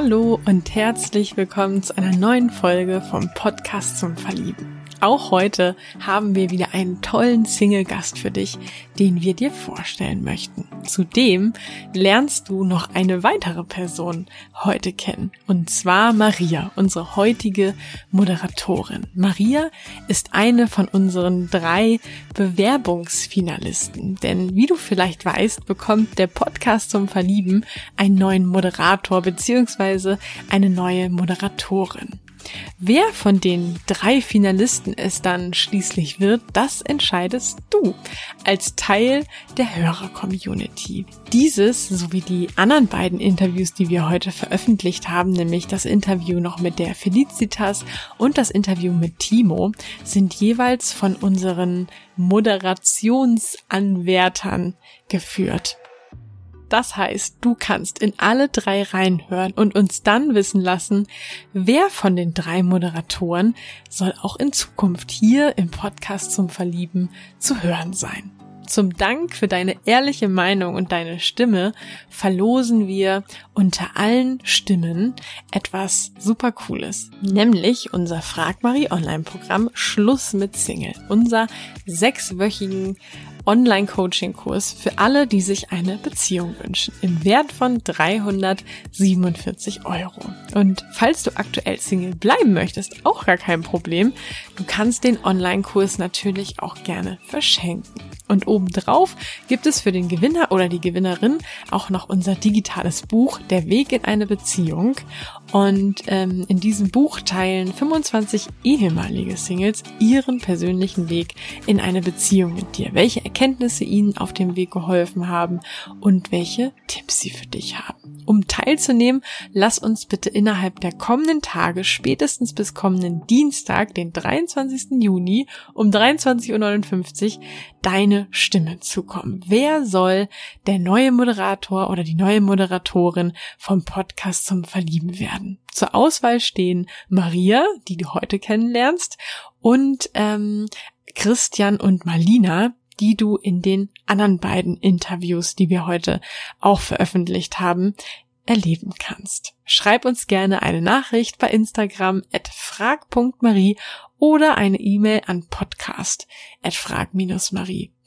Hallo und herzlich willkommen zu einer neuen Folge vom Podcast zum Verlieben. Auch heute haben wir wieder einen tollen Single-Gast für dich, den wir dir vorstellen möchten. Zudem lernst du noch eine weitere Person heute kennen, und zwar Maria, unsere heutige Moderatorin. Maria ist eine von unseren drei Bewerbungsfinalisten, denn wie du vielleicht weißt, bekommt der Podcast zum Verlieben einen neuen Moderator beziehungsweise eine neue Moderatorin. Wer von den drei Finalisten es dann schließlich wird, das entscheidest du als Teil der Hörer-Community. Dieses sowie die anderen beiden Interviews, die wir heute veröffentlicht haben, nämlich das Interview noch mit der Felicitas und das Interview mit Timo, sind jeweils von unseren Moderationsanwärtern geführt. Das heißt, du kannst in alle drei reinhören und uns dann wissen lassen, wer von den drei Moderatoren soll auch in Zukunft hier im Podcast zum Verlieben zu hören sein. Zum Dank für deine ehrliche Meinung und deine Stimme verlosen wir unter allen Stimmen etwas super cooles, nämlich unser Frag Marie Online Programm Schluss mit Single, unser sechswöchigen Online-Coaching-Kurs für alle, die sich eine Beziehung wünschen, im Wert von 347 Euro. Und falls du aktuell Single bleiben möchtest, auch gar kein Problem. Du kannst den Online-Kurs natürlich auch gerne verschenken. Und obendrauf gibt es für den Gewinner oder die Gewinnerin auch noch unser digitales Buch Der Weg in eine Beziehung. Und ähm, in diesem Buch teilen 25 ehemalige Singles ihren persönlichen Weg in eine Beziehung mit dir. Welche Erkenntnisse ihnen auf dem Weg geholfen haben und welche Tipps sie für dich haben. Um teilzunehmen, lass uns bitte innerhalb der kommenden Tage, spätestens bis kommenden Dienstag, den 23. Juni um 23.59 Uhr, deine Stimme zukommen. Wer soll der neue Moderator oder die neue Moderatorin vom Podcast zum Verlieben werden? Zur Auswahl stehen Maria, die du heute kennenlernst, und ähm, Christian und Malina, die du in den anderen beiden Interviews, die wir heute auch veröffentlicht haben, erleben kannst. Schreib uns gerne eine Nachricht bei Instagram at frag.marie oder eine E-Mail an podcast at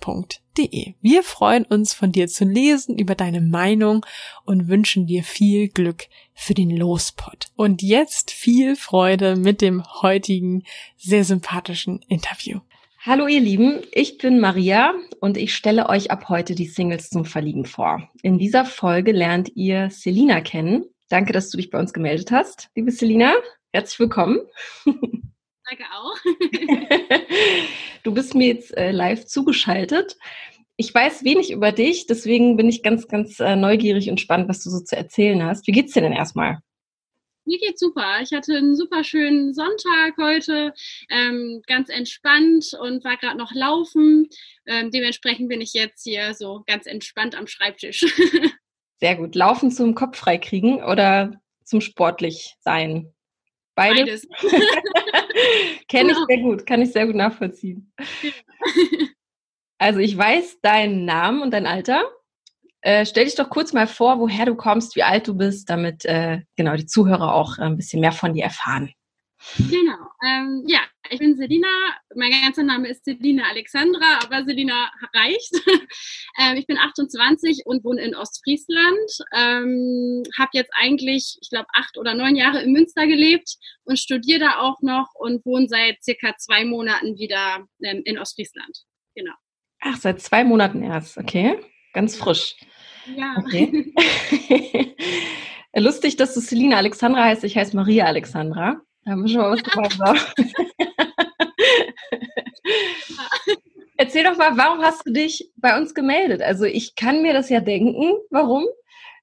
frag-marie.de. Wir freuen uns von dir zu lesen über deine Meinung und wünschen dir viel Glück für den Lospot. Und jetzt viel Freude mit dem heutigen sehr sympathischen Interview. Hallo ihr Lieben, ich bin Maria und ich stelle euch ab heute die Singles zum Verlieben vor. In dieser Folge lernt ihr Selina kennen. Danke, dass du dich bei uns gemeldet hast, liebe Selina. Herzlich willkommen. Danke auch. du bist mir jetzt äh, live zugeschaltet. Ich weiß wenig über dich, deswegen bin ich ganz, ganz äh, neugierig und spannend, was du so zu erzählen hast. Wie geht's dir denn erstmal? Mir geht's super. Ich hatte einen super schönen Sonntag heute, ähm, ganz entspannt und war gerade noch laufen. Ähm, dementsprechend bin ich jetzt hier so ganz entspannt am Schreibtisch. Sehr gut. Laufen zum Kopf freikriegen oder zum sportlich sein? Beides. Beides. Kenne ich sehr gut, kann ich sehr gut nachvollziehen. Also ich weiß deinen Namen und dein Alter. Äh, stell dich doch kurz mal vor, woher du kommst, wie alt du bist, damit äh, genau die Zuhörer auch äh, ein bisschen mehr von dir erfahren. Genau. Ähm, ja, ich bin Selina. Mein ganzer Name ist Selina Alexandra, aber Selina reicht. ähm, ich bin 28 und wohne in Ostfriesland. Ähm, habe jetzt eigentlich, ich glaube, acht oder neun Jahre in Münster gelebt und studiere da auch noch und wohne seit circa zwei Monaten wieder ähm, in Ostfriesland. Genau. Ach, seit zwei Monaten erst, okay. Ganz frisch. Ja. Okay. Lustig, dass du Selina Alexandra heißt. Ich heiße Maria Alexandra. Da haben wir schon mal was gemeinsam. Erzähl doch mal, warum hast du dich bei uns gemeldet? Also ich kann mir das ja denken, warum.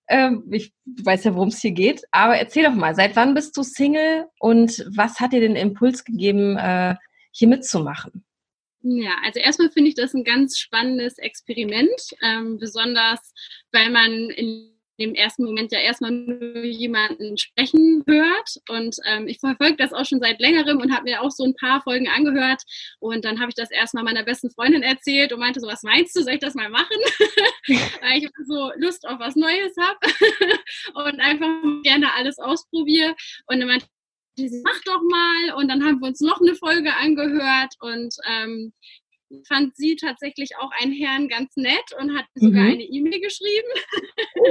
Ähm, ich weiß ja, worum es hier geht. Aber erzähl doch mal, seit wann bist du Single und was hat dir den Impuls gegeben, äh, hier mitzumachen? Ja, also erstmal finde ich das ein ganz spannendes Experiment, ähm, besonders weil man in dem ersten Moment ja erstmal nur jemanden sprechen hört. Und ähm, ich verfolge das auch schon seit längerem und habe mir auch so ein paar Folgen angehört. Und dann habe ich das erstmal meiner besten Freundin erzählt und meinte so, was meinst du, soll ich das mal machen? Weil ich so Lust auf was Neues habe und einfach gerne alles ausprobiere. Und dann meinte mach doch mal. Und dann haben wir uns noch eine Folge angehört und ähm, fand sie tatsächlich auch einen Herrn ganz nett und hat mhm. sogar eine E-Mail geschrieben.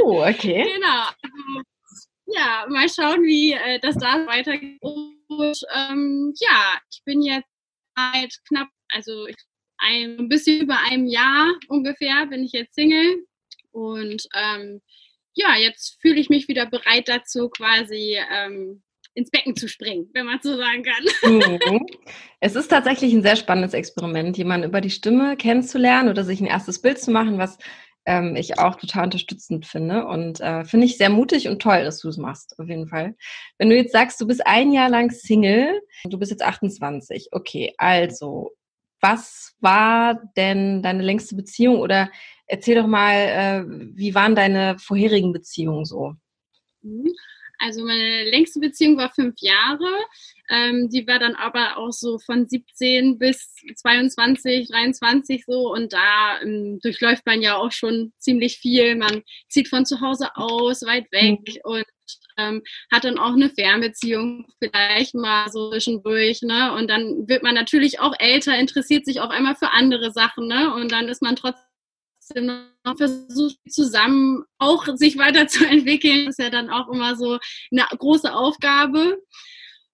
Oh, okay. genau. Also, ja, mal schauen, wie äh, das da weitergeht. Und ähm, ja, ich bin jetzt seit knapp, also ein, ein bisschen über einem Jahr ungefähr bin ich jetzt Single. Und ähm, ja, jetzt fühle ich mich wieder bereit dazu, quasi ähm, ins Becken zu springen, wenn man so sagen kann. Mhm. Es ist tatsächlich ein sehr spannendes Experiment, jemanden über die Stimme kennenzulernen oder sich ein erstes Bild zu machen, was ähm, ich auch total unterstützend finde. Und äh, finde ich sehr mutig und toll, dass du es machst, auf jeden Fall. Wenn du jetzt sagst, du bist ein Jahr lang Single, du bist jetzt 28, okay, also, was war denn deine längste Beziehung oder erzähl doch mal, äh, wie waren deine vorherigen Beziehungen so? Mhm. Also meine längste Beziehung war fünf Jahre. Ähm, die war dann aber auch so von 17 bis 22, 23 so. Und da ähm, durchläuft man ja auch schon ziemlich viel. Man zieht von zu Hause aus, weit weg mhm. und ähm, hat dann auch eine Fernbeziehung vielleicht mal so zwischendurch, ne? Und dann wird man natürlich auch älter, interessiert sich auf einmal für andere Sachen, ne? Und dann ist man trotzdem noch versucht, zusammen auch sich weiterzuentwickeln. Das ist ja dann auch immer so eine große Aufgabe.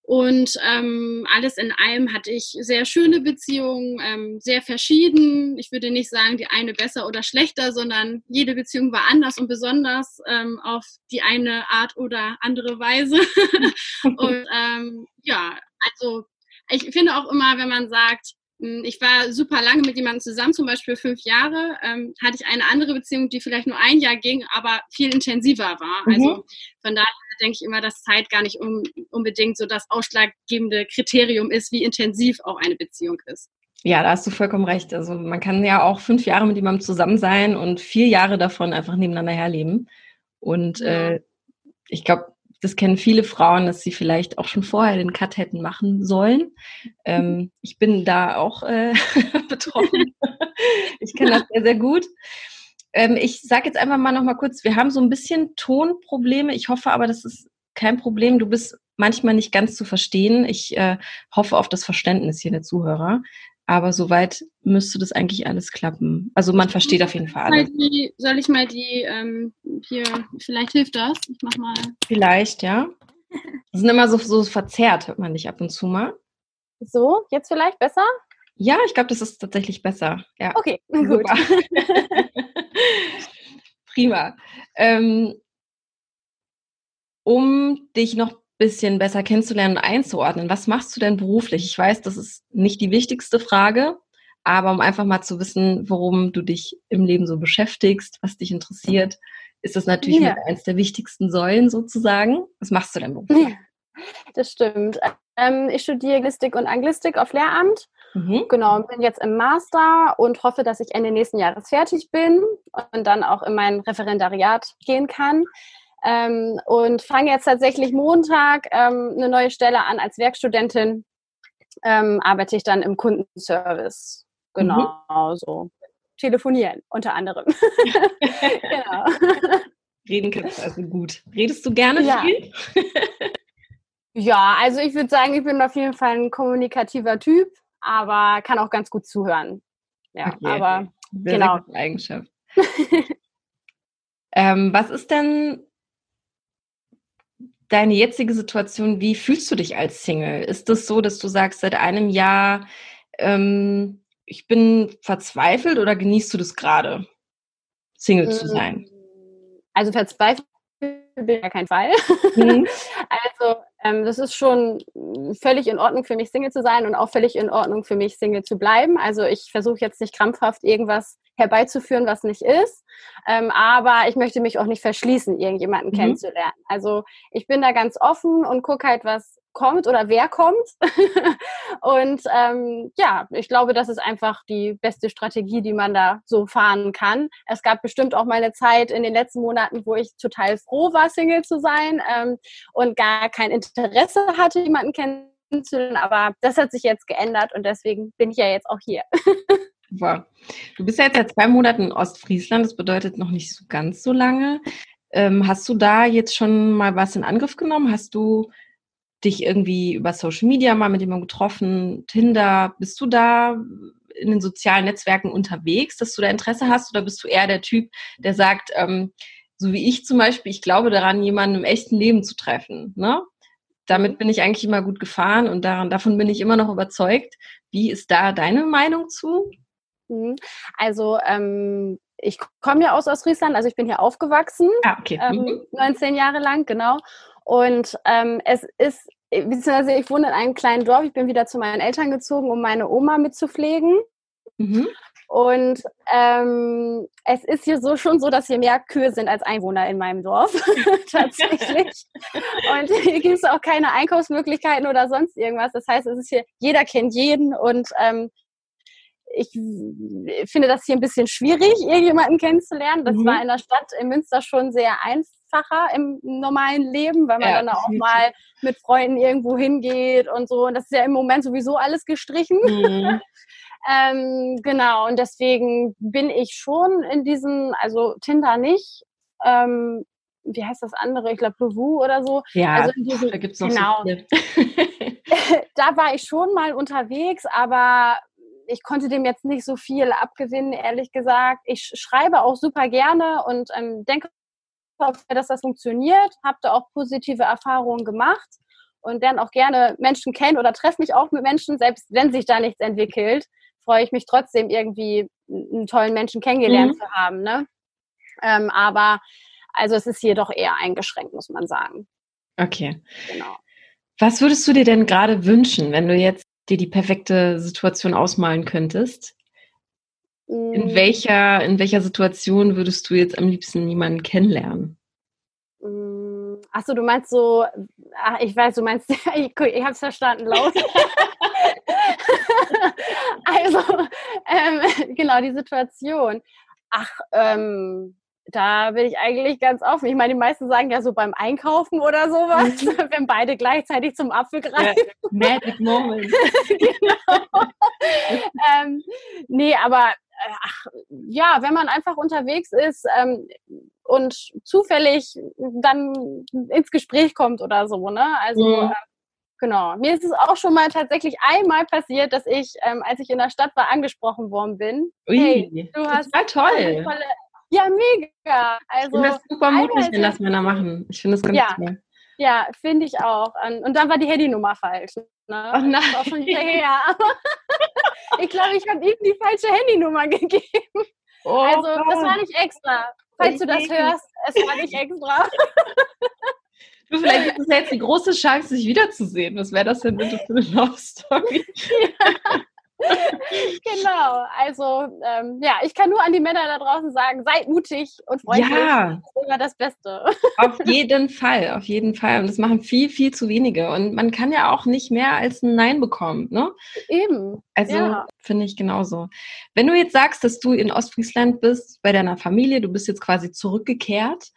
Und ähm, alles in allem hatte ich sehr schöne Beziehungen, ähm, sehr verschieden. Ich würde nicht sagen, die eine besser oder schlechter, sondern jede Beziehung war anders und besonders ähm, auf die eine Art oder andere Weise. und ähm, ja, also ich finde auch immer, wenn man sagt, ich war super lange mit jemandem zusammen, zum Beispiel fünf Jahre, ähm, hatte ich eine andere Beziehung, die vielleicht nur ein Jahr ging, aber viel intensiver war. Mhm. Also von daher denke ich immer, dass Zeit gar nicht um, unbedingt so das ausschlaggebende Kriterium ist, wie intensiv auch eine Beziehung ist. Ja, da hast du vollkommen recht. Also man kann ja auch fünf Jahre mit jemandem zusammen sein und vier Jahre davon einfach nebeneinander herleben. Und äh, ich glaube, das kennen viele Frauen, dass sie vielleicht auch schon vorher den Cut hätten machen sollen. Ähm, ich bin da auch äh, betroffen. ich kenne das sehr, sehr gut. Ähm, ich sage jetzt einfach mal noch mal kurz, wir haben so ein bisschen Tonprobleme. Ich hoffe aber, das ist kein Problem. Du bist manchmal nicht ganz zu verstehen. Ich äh, hoffe auf das Verständnis hier der Zuhörer. Aber soweit müsste das eigentlich alles klappen. Also man versteht auf jeden Fall alles. Die, soll ich mal die ähm, hier, vielleicht hilft das. Ich mach mal. Vielleicht, ja. Das sind immer so, so verzerrt, hört man dich ab und zu mal. So, jetzt vielleicht besser? Ja, ich glaube, das ist tatsächlich besser. Ja. Okay, gut. Prima. Ähm, um dich noch bisschen besser kennenzulernen und einzuordnen. Was machst du denn beruflich? Ich weiß, das ist nicht die wichtigste Frage, aber um einfach mal zu wissen, worum du dich im Leben so beschäftigst, was dich interessiert, ist das natürlich ja. eins der wichtigsten Säulen sozusagen. Was machst du denn beruflich? Ja, das stimmt. Ähm, ich studiere Anglistik und Anglistik auf Lehramt. Mhm. Genau, bin jetzt im Master und hoffe, dass ich Ende nächsten Jahres fertig bin und dann auch in mein Referendariat gehen kann. Ähm, und fange jetzt tatsächlich Montag ähm, eine neue Stelle an als Werkstudentin. Ähm, arbeite ich dann im Kundenservice. Genau, mhm. so. Telefonieren unter anderem. genau. Reden kannst du also gut. Redest du gerne ja. viel? ja, also ich würde sagen, ich bin auf jeden Fall ein kommunikativer Typ, aber kann auch ganz gut zuhören. Ja, okay. aber Sehr genau. Eigenschaft. ähm, was ist denn deine jetzige Situation, wie fühlst du dich als Single? Ist es das so, dass du sagst, seit einem Jahr, ähm, ich bin verzweifelt oder genießt du das gerade, Single zu mm. sein? Also verzweifelt bin ich ja kein Fall. Mhm. also ähm, das ist schon völlig in Ordnung für mich, Single zu sein und auch völlig in Ordnung für mich, Single zu bleiben. Also ich versuche jetzt nicht krampfhaft irgendwas herbeizuführen, was nicht ist. Ähm, aber ich möchte mich auch nicht verschließen, irgendjemanden mhm. kennenzulernen. Also ich bin da ganz offen und gucke halt, was kommt oder wer kommt. und ähm, ja, ich glaube, das ist einfach die beste Strategie, die man da so fahren kann. Es gab bestimmt auch mal eine Zeit in den letzten Monaten, wo ich total froh war, Single zu sein ähm, und gar kein Interesse hatte, jemanden kennenzulernen. Aber das hat sich jetzt geändert und deswegen bin ich ja jetzt auch hier. Super. Du bist ja jetzt seit zwei Monaten in Ostfriesland, das bedeutet noch nicht so ganz so lange. Ähm, hast du da jetzt schon mal was in Angriff genommen? Hast du dich irgendwie über Social Media mal mit jemandem getroffen, Tinder? Bist du da in den sozialen Netzwerken unterwegs, dass du da Interesse hast? Oder bist du eher der Typ, der sagt, ähm, so wie ich zum Beispiel, ich glaube daran, jemanden im echten Leben zu treffen. Ne? Damit bin ich eigentlich immer gut gefahren und daran, davon bin ich immer noch überzeugt. Wie ist da deine Meinung zu? Mhm. Also ähm, ich komme ja aus Ostfriesland, also ich bin hier aufgewachsen, ah, okay. ähm, 19 mhm. Jahre lang, genau. Und ähm, es ist, beziehungsweise ich wohne in einem kleinen Dorf, ich bin wieder zu meinen Eltern gezogen, um meine Oma mitzupflegen. Mhm. Und ähm, es ist hier so schon so, dass hier mehr Kühe sind als Einwohner in meinem Dorf, tatsächlich. und hier gibt es auch keine Einkaufsmöglichkeiten oder sonst irgendwas. Das heißt, es ist hier, jeder kennt jeden und ähm, ich finde das hier ein bisschen schwierig, irgendjemanden kennenzulernen. Das mhm. war in der Stadt in Münster schon sehr einfacher im normalen Leben, weil man ja, dann auch mal mit Freunden irgendwo hingeht und so. Und das ist ja im Moment sowieso alles gestrichen. Mhm. ähm, genau, und deswegen bin ich schon in diesen, also Tinder nicht. Ähm, wie heißt das andere? Ich glaube, Lovu oder so. Ja, also in diesen, da gibt es noch genau. so da war ich schon mal unterwegs, aber ich konnte dem jetzt nicht so viel abgewinnen, ehrlich gesagt. Ich schreibe auch super gerne und ähm, denke, dass das funktioniert, habe da auch positive Erfahrungen gemacht und lerne auch gerne Menschen kennen oder treffe mich auch mit Menschen, selbst wenn sich da nichts entwickelt, freue ich mich trotzdem irgendwie einen tollen Menschen kennengelernt mhm. zu haben. Ne? Ähm, aber also es ist hier doch eher eingeschränkt, muss man sagen. Okay. Genau. Was würdest du dir denn gerade wünschen, wenn du jetzt dir die perfekte Situation ausmalen könntest, in mm. welcher, in welcher Situation würdest du jetzt am liebsten jemanden kennenlernen? Mm, Achso, du meinst so, ach, ich weiß, du meinst, ich, ich habe es verstanden, laut. also, ähm, genau, die Situation. Ach, ähm, da bin ich eigentlich ganz offen. Ich meine, die meisten sagen ja so beim Einkaufen oder sowas, mhm. wenn beide gleichzeitig zum Apfel greifen. Ja, magic Moment. genau. ähm, nee, aber äh, ach, ja, wenn man einfach unterwegs ist ähm, und zufällig dann ins Gespräch kommt oder so, ne? Also mhm. äh, genau. Mir ist es auch schon mal tatsächlich einmal passiert, dass ich, ähm, als ich in der Stadt war, angesprochen worden bin. Ui, hey, du hast toll. Tolle, ja, mega. Also, ich finde das super mutig, wenn das Männer machen. Ich finde das ganz ja. toll. Ja, finde ich auch. Und dann war die Handynummer falsch. Ne? Oh nein. Das war schon her. ich glaube, ich habe ihm die falsche Handynummer gegeben. Oh, also, das war nicht extra. Falls du das hörst, es war nicht extra. Du, vielleicht gibt es jetzt die große Chance, sich wiederzusehen. Was wäre das denn bitte für eine Love Story? Ja. genau, also ähm, ja, ich kann nur an die Männer da draußen sagen, seid mutig und freundlich. Ja. Das ist immer das Beste. Auf jeden Fall, auf jeden Fall. Und das machen viel, viel zu wenige. Und man kann ja auch nicht mehr als ein Nein bekommen, ne? Eben. Also ja. finde ich genauso. Wenn du jetzt sagst, dass du in Ostfriesland bist, bei deiner Familie, du bist jetzt quasi zurückgekehrt,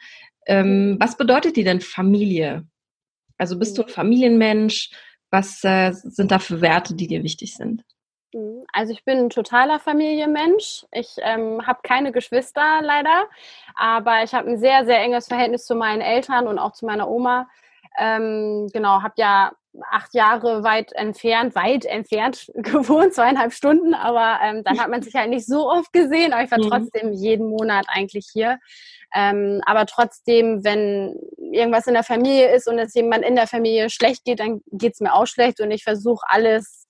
ähm, mhm. was bedeutet dir denn Familie? Also bist du ein mhm. Familienmensch? Was äh, sind da für Werte, die dir wichtig sind? Mhm. Also ich bin ein totaler Familienmensch. Ich ähm, habe keine Geschwister leider, aber ich habe ein sehr, sehr enges Verhältnis zu meinen Eltern und auch zu meiner Oma. Ähm, genau, habe ja acht Jahre weit entfernt, weit entfernt gewohnt, zweieinhalb Stunden, aber ähm, dann hat man sich halt nicht so oft gesehen, aber ich war mhm. trotzdem jeden Monat eigentlich hier. Ähm, aber trotzdem, wenn irgendwas in der Familie ist und es jemand in der Familie schlecht geht, dann geht es mir auch schlecht und ich versuche alles,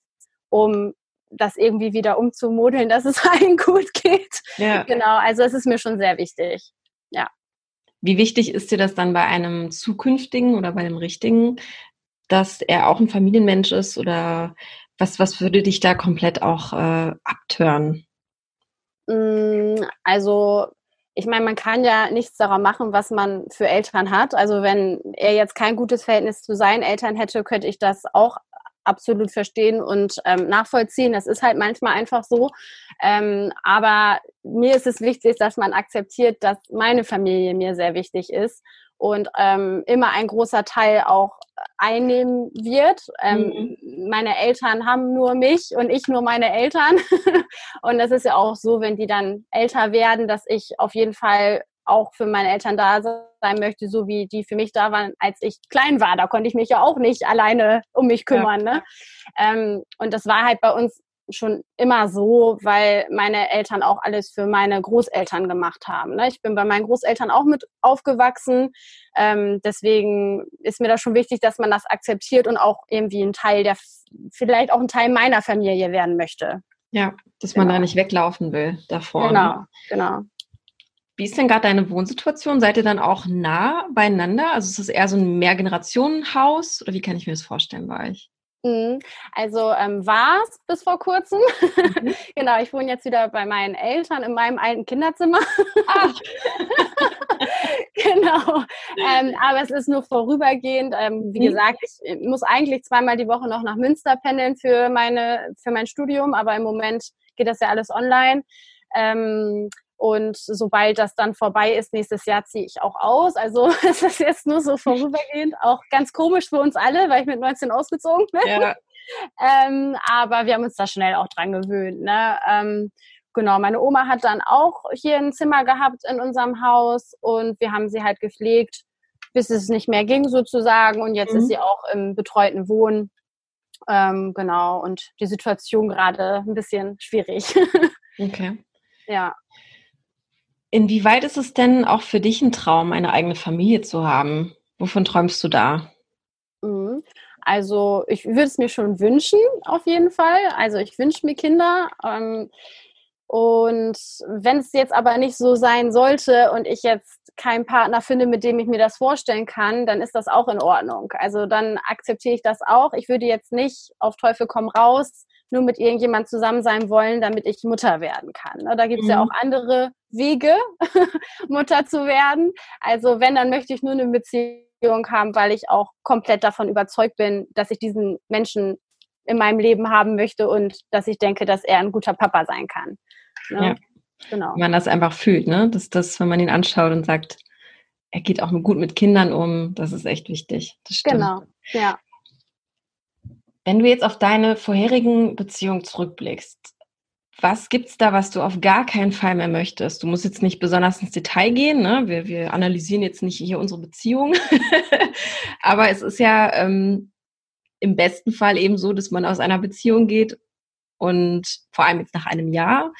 um das irgendwie wieder umzumodeln, dass es allen gut geht. Ja. Genau, also es ist mir schon sehr wichtig. Ja. Wie wichtig ist dir das dann bei einem zukünftigen oder bei einem richtigen, dass er auch ein Familienmensch ist oder was, was würde dich da komplett auch äh, abtören? Mm, also ich meine, man kann ja nichts darauf machen, was man für Eltern hat. Also wenn er jetzt kein gutes Verhältnis zu seinen Eltern hätte, könnte ich das auch absolut verstehen und ähm, nachvollziehen. Das ist halt manchmal einfach so. Ähm, aber mir ist es wichtig, dass man akzeptiert, dass meine Familie mir sehr wichtig ist und ähm, immer ein großer Teil auch einnehmen wird. Ähm, mhm. Meine Eltern haben nur mich und ich nur meine Eltern. und das ist ja auch so, wenn die dann älter werden, dass ich auf jeden Fall auch für meine Eltern da sein möchte, so wie die für mich da waren, als ich klein war. Da konnte ich mich ja auch nicht alleine um mich kümmern. Ja. Ne? Ähm, und das war halt bei uns schon immer so, weil meine Eltern auch alles für meine Großeltern gemacht haben. Ne? Ich bin bei meinen Großeltern auch mit aufgewachsen. Ähm, deswegen ist mir das schon wichtig, dass man das akzeptiert und auch irgendwie ein Teil der, vielleicht auch ein Teil meiner Familie werden möchte. Ja, dass man genau. da nicht weglaufen will davor. Genau, ne? genau. Wie ist denn gerade deine Wohnsituation? Seid ihr dann auch nah beieinander? Also ist es eher so ein Mehrgenerationenhaus oder wie kann ich mir das vorstellen bei euch? Mhm. Also ähm, war es bis vor kurzem. Mhm. genau, ich wohne jetzt wieder bei meinen Eltern in meinem alten Kinderzimmer. Ach. genau. Ähm, aber es ist nur vorübergehend. Ähm, wie mhm. gesagt, ich muss eigentlich zweimal die Woche noch nach Münster pendeln für, meine, für mein Studium, aber im Moment geht das ja alles online. Ähm, und sobald das dann vorbei ist, nächstes Jahr ziehe ich auch aus. Also es ist jetzt nur so vorübergehend, auch ganz komisch für uns alle, weil ich mit 19 ausgezogen bin. Ja. ähm, aber wir haben uns da schnell auch dran gewöhnt. Ne? Ähm, genau, meine Oma hat dann auch hier ein Zimmer gehabt in unserem Haus und wir haben sie halt gepflegt, bis es nicht mehr ging sozusagen. Und jetzt mhm. ist sie auch im betreuten Wohnen. Ähm, genau, und die Situation gerade ein bisschen schwierig. okay. Ja. Inwieweit ist es denn auch für dich ein Traum, eine eigene Familie zu haben? Wovon träumst du da? Mhm. Also ich würde es mir schon wünschen, auf jeden Fall. Also ich wünsche mir Kinder. Ähm, und wenn es jetzt aber nicht so sein sollte und ich jetzt keinen Partner finde, mit dem ich mir das vorstellen kann, dann ist das auch in Ordnung. Also dann akzeptiere ich das auch. Ich würde jetzt nicht auf Teufel komm raus nur mit irgendjemand zusammen sein wollen, damit ich Mutter werden kann. Ne? Da gibt es mhm. ja auch andere Wege, Mutter zu werden. Also wenn, dann möchte ich nur eine Beziehung haben, weil ich auch komplett davon überzeugt bin, dass ich diesen Menschen in meinem Leben haben möchte und dass ich denke, dass er ein guter Papa sein kann. Ne? Ja. Genau. Wenn man das einfach fühlt, ne? Dass das, wenn man ihn anschaut und sagt, er geht auch gut mit Kindern um, das ist echt wichtig. Genau, ja. Wenn du jetzt auf deine vorherigen Beziehungen zurückblickst, was gibt's da, was du auf gar keinen Fall mehr möchtest? Du musst jetzt nicht besonders ins Detail gehen, ne? wir, wir analysieren jetzt nicht hier unsere Beziehung, aber es ist ja ähm, im besten Fall eben so, dass man aus einer Beziehung geht und vor allem jetzt nach einem Jahr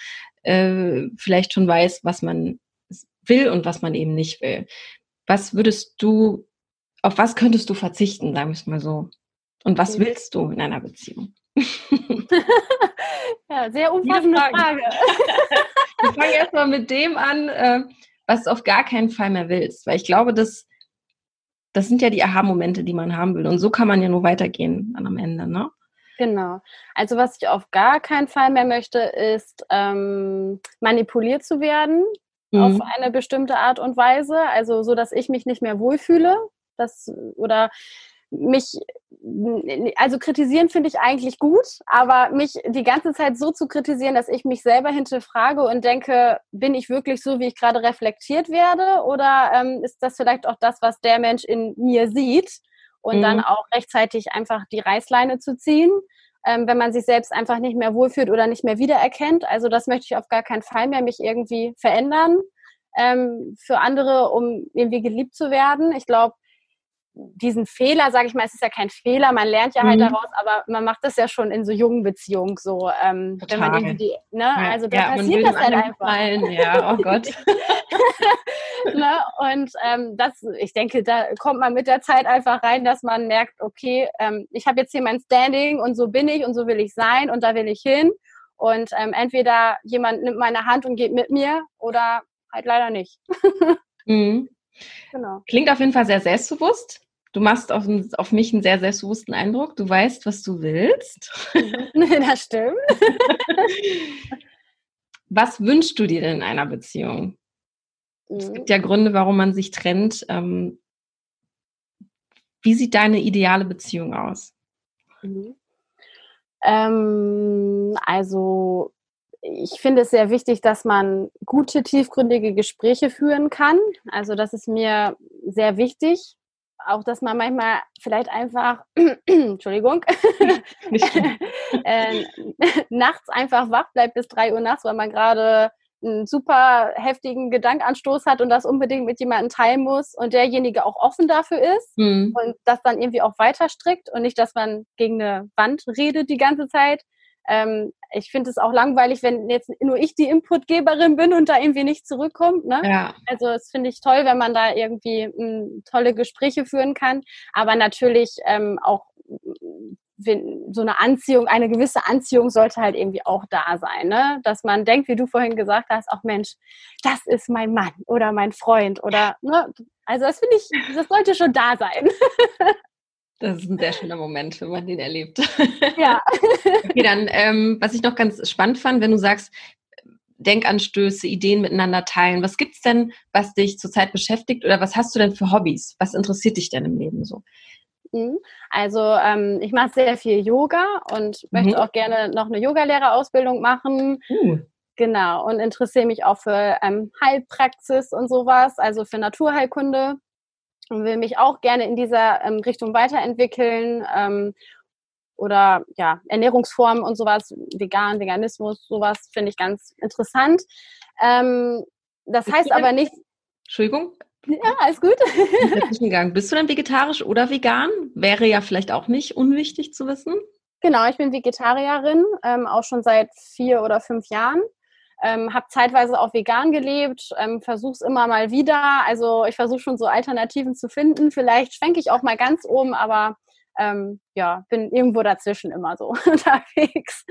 äh, vielleicht schon weiß, was man will und was man eben nicht will. Was würdest du, auf was könntest du verzichten, sagen wir es mal so? Und was willst du in einer Beziehung? ja, sehr umfassende Frage. Wir fangen erstmal mit dem an, äh, was du auf gar keinen Fall mehr willst. Weil ich glaube, das, das sind ja die Aha-Momente, die man haben will. Und so kann man ja nur weitergehen dann am Ende, ne? Genau. Also was ich auf gar keinen Fall mehr möchte, ist ähm, manipuliert zu werden mhm. auf eine bestimmte Art und Weise. Also so, dass ich mich nicht mehr wohlfühle. Das, oder mich, also kritisieren finde ich eigentlich gut, aber mich die ganze Zeit so zu kritisieren, dass ich mich selber hinterfrage und denke, bin ich wirklich so, wie ich gerade reflektiert werde oder ähm, ist das vielleicht auch das, was der Mensch in mir sieht und mhm. dann auch rechtzeitig einfach die Reißleine zu ziehen, ähm, wenn man sich selbst einfach nicht mehr wohlfühlt oder nicht mehr wiedererkennt. Also das möchte ich auf gar keinen Fall mehr mich irgendwie verändern ähm, für andere, um irgendwie geliebt zu werden. Ich glaube, diesen Fehler, sage ich mal, es ist ja kein Fehler, man lernt ja halt mhm. daraus, aber man macht das ja schon in so jungen Beziehungen so, ähm, wenn man irgendwie die, ne, ja. also da ja, passiert das halt einfach. Fallen. Ja, oh Gott. ne? Und ähm, das, ich denke, da kommt man mit der Zeit einfach rein, dass man merkt, okay, ähm, ich habe jetzt hier mein Standing und so bin ich und so will ich sein und da will ich hin. Und ähm, entweder jemand nimmt meine Hand und geht mit mir oder halt leider nicht. mhm. Genau. Klingt auf jeden Fall sehr selbstbewusst. Du machst auf, auf, mich einen sehr selbstbewussten Eindruck. Du weißt, was du willst. das stimmt. was wünschst du dir denn in einer Beziehung? Mhm. Es gibt ja Gründe, warum man sich trennt. Ähm, wie sieht deine ideale Beziehung aus? Mhm. Ähm, also ich finde es sehr wichtig, dass man gute, tiefgründige Gespräche führen kann. Also das ist mir sehr wichtig. Auch, dass man manchmal vielleicht einfach, Entschuldigung, äh, nachts einfach wach bleibt bis drei Uhr nachts, weil man gerade einen super heftigen Gedankanstoß hat und das unbedingt mit jemandem teilen muss und derjenige auch offen dafür ist mhm. und das dann irgendwie auch weiter strickt und nicht, dass man gegen eine Wand redet die ganze Zeit. Ähm, ich finde es auch langweilig, wenn jetzt nur ich die Inputgeberin bin und da irgendwie nicht zurückkommt. Ne? Ja. Also das finde ich toll, wenn man da irgendwie m, hm, tolle Gespräche führen kann. Aber natürlich ähm, auch so eine Anziehung, eine gewisse Anziehung sollte halt irgendwie auch da sein, ne? Dass man denkt, wie du vorhin gesagt hast, auch Mensch, das ist mein Mann oder mein Freund oder, ne? Also das finde ich, das sollte schon da sein. Das ist ein sehr schöner Moment, wenn man den erlebt. Ja. okay, dann, ähm, was ich noch ganz spannend fand, wenn du sagst, Denkanstöße, Ideen miteinander teilen. Was gibt's denn, was dich zurzeit beschäftigt oder was hast du denn für Hobbys? Was interessiert dich denn im Leben so? Mhm. Also ähm, ich mache sehr viel Yoga und mhm. möchte auch gerne noch eine Yogalehrerausbildung machen. Uh. Genau, und interessiere mich auch für ähm, Heilpraxis und sowas, also für Naturheilkunde und will mich auch gerne in dieser ähm, Richtung weiterentwickeln. Ähm, oder ja, Ernährungsformen und sowas, vegan, Veganismus, sowas finde ich ganz interessant. Ähm, das heißt aber nicht. Entschuldigung, ja, alles gut. Gang. Bist du denn vegetarisch oder vegan? Wäre ja vielleicht auch nicht unwichtig zu wissen. Genau, ich bin Vegetarierin, ähm, auch schon seit vier oder fünf Jahren. Ähm, habe zeitweise auch vegan gelebt, ähm, versuche es immer mal wieder. Also ich versuche schon so Alternativen zu finden. Vielleicht schwenke ich auch mal ganz oben, aber ähm, ja, bin irgendwo dazwischen immer so unterwegs.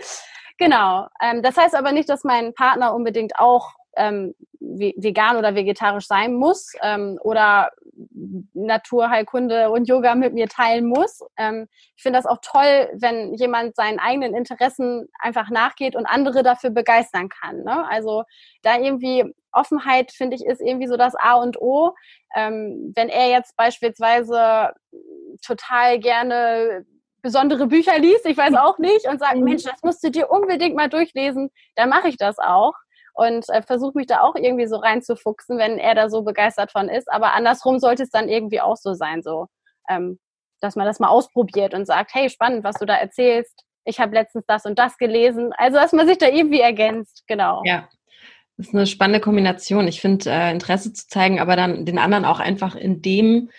Genau. Ähm, das heißt aber nicht, dass mein Partner unbedingt auch ähm, vegan oder vegetarisch sein muss ähm, oder Naturheilkunde und Yoga mit mir teilen muss. Ähm, ich finde das auch toll, wenn jemand seinen eigenen Interessen einfach nachgeht und andere dafür begeistern kann. Ne? Also da irgendwie Offenheit, finde ich, ist irgendwie so das A und O. Ähm, wenn er jetzt beispielsweise total gerne besondere Bücher liest, ich weiß auch nicht, und sagt, mhm. Mensch, das musst du dir unbedingt mal durchlesen, dann mache ich das auch und äh, versuche mich da auch irgendwie so reinzufuchsen, wenn er da so begeistert von ist. Aber andersrum sollte es dann irgendwie auch so sein, so, ähm, dass man das mal ausprobiert und sagt, hey, spannend, was du da erzählst. Ich habe letztens das und das gelesen. Also, dass man sich da irgendwie ergänzt, genau. Ja. Das ist eine spannende Kombination. Ich finde, äh, Interesse zu zeigen, aber dann den anderen auch einfach in dem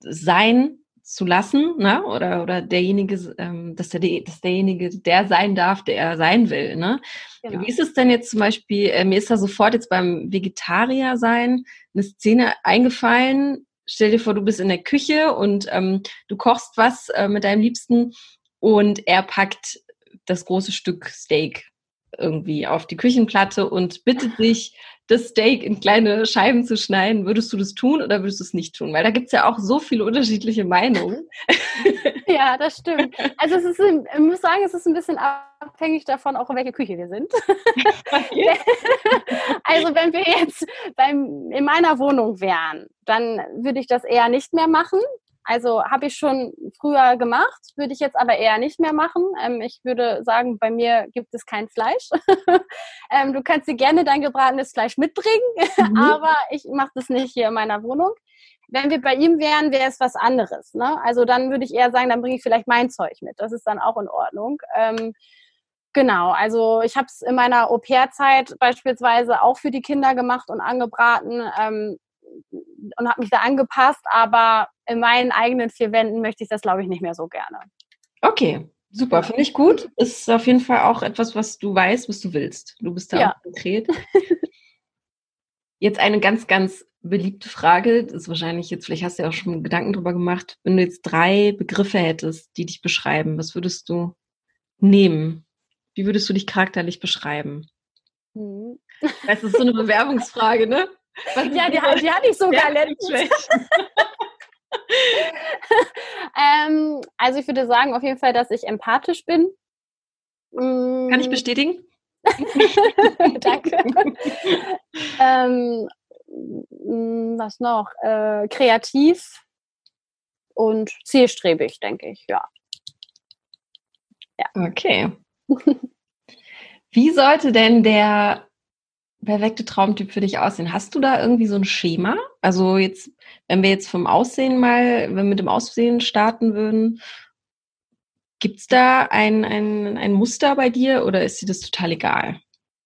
sein, zu lassen, ne? oder, oder derjenige, ähm, dass, der, dass derjenige der sein darf, der er sein will. Ne? Genau. Wie ist es denn jetzt zum Beispiel, äh, mir ist da sofort jetzt beim Vegetarier sein eine Szene eingefallen. Stell dir vor, du bist in der Küche und ähm, du kochst was äh, mit deinem Liebsten und er packt das große Stück Steak irgendwie auf die Küchenplatte und bittet dich, das Steak in kleine Scheiben zu schneiden, würdest du das tun oder würdest du es nicht tun? Weil da gibt es ja auch so viele unterschiedliche Meinungen. Ja, das stimmt. Also es ist, ich muss sagen, es ist ein bisschen abhängig davon, auch in welche Küche wir sind. also wenn wir jetzt beim, in meiner Wohnung wären, dann würde ich das eher nicht mehr machen. Also habe ich schon früher gemacht, würde ich jetzt aber eher nicht mehr machen. Ähm, ich würde sagen, bei mir gibt es kein Fleisch. ähm, du kannst dir gerne dein gebratenes Fleisch mitbringen, mhm. aber ich mache das nicht hier in meiner Wohnung. Wenn wir bei ihm wären, wäre es was anderes. Ne? Also dann würde ich eher sagen, dann bringe ich vielleicht mein Zeug mit. Das ist dann auch in Ordnung. Ähm, Genau, also ich habe es in meiner Au-pair-Zeit beispielsweise auch für die Kinder gemacht und angebraten. Ähm, und habe mich da angepasst, aber in meinen eigenen vier Wänden möchte ich das, glaube ich, nicht mehr so gerne. Okay, super, finde ich gut. Ist auf jeden Fall auch etwas, was du weißt, was du willst. Du bist da ja. auch konkret. Jetzt eine ganz, ganz beliebte Frage, das ist wahrscheinlich jetzt, vielleicht hast du ja auch schon Gedanken drüber gemacht, wenn du jetzt drei Begriffe hättest, die dich beschreiben, was würdest du nehmen? Wie würdest du dich charakterlich beschreiben? Hm. Das ist so eine Bewerbungsfrage, ne? Ja, die, die hatte ich sogar letztens. ähm, also ich würde sagen auf jeden Fall, dass ich empathisch bin. Kann ich mm. bestätigen? Danke. ähm, hm, was noch? Äh, kreativ und zielstrebig, denke ich, ja. Ja. Okay. Wie sollte denn der perfekte Traumtyp für dich aussehen? Hast du da irgendwie so ein Schema? Also jetzt, wenn wir jetzt vom Aussehen mal, wenn wir mit dem Aussehen starten würden, gibt es da ein, ein, ein Muster bei dir oder ist dir das total egal?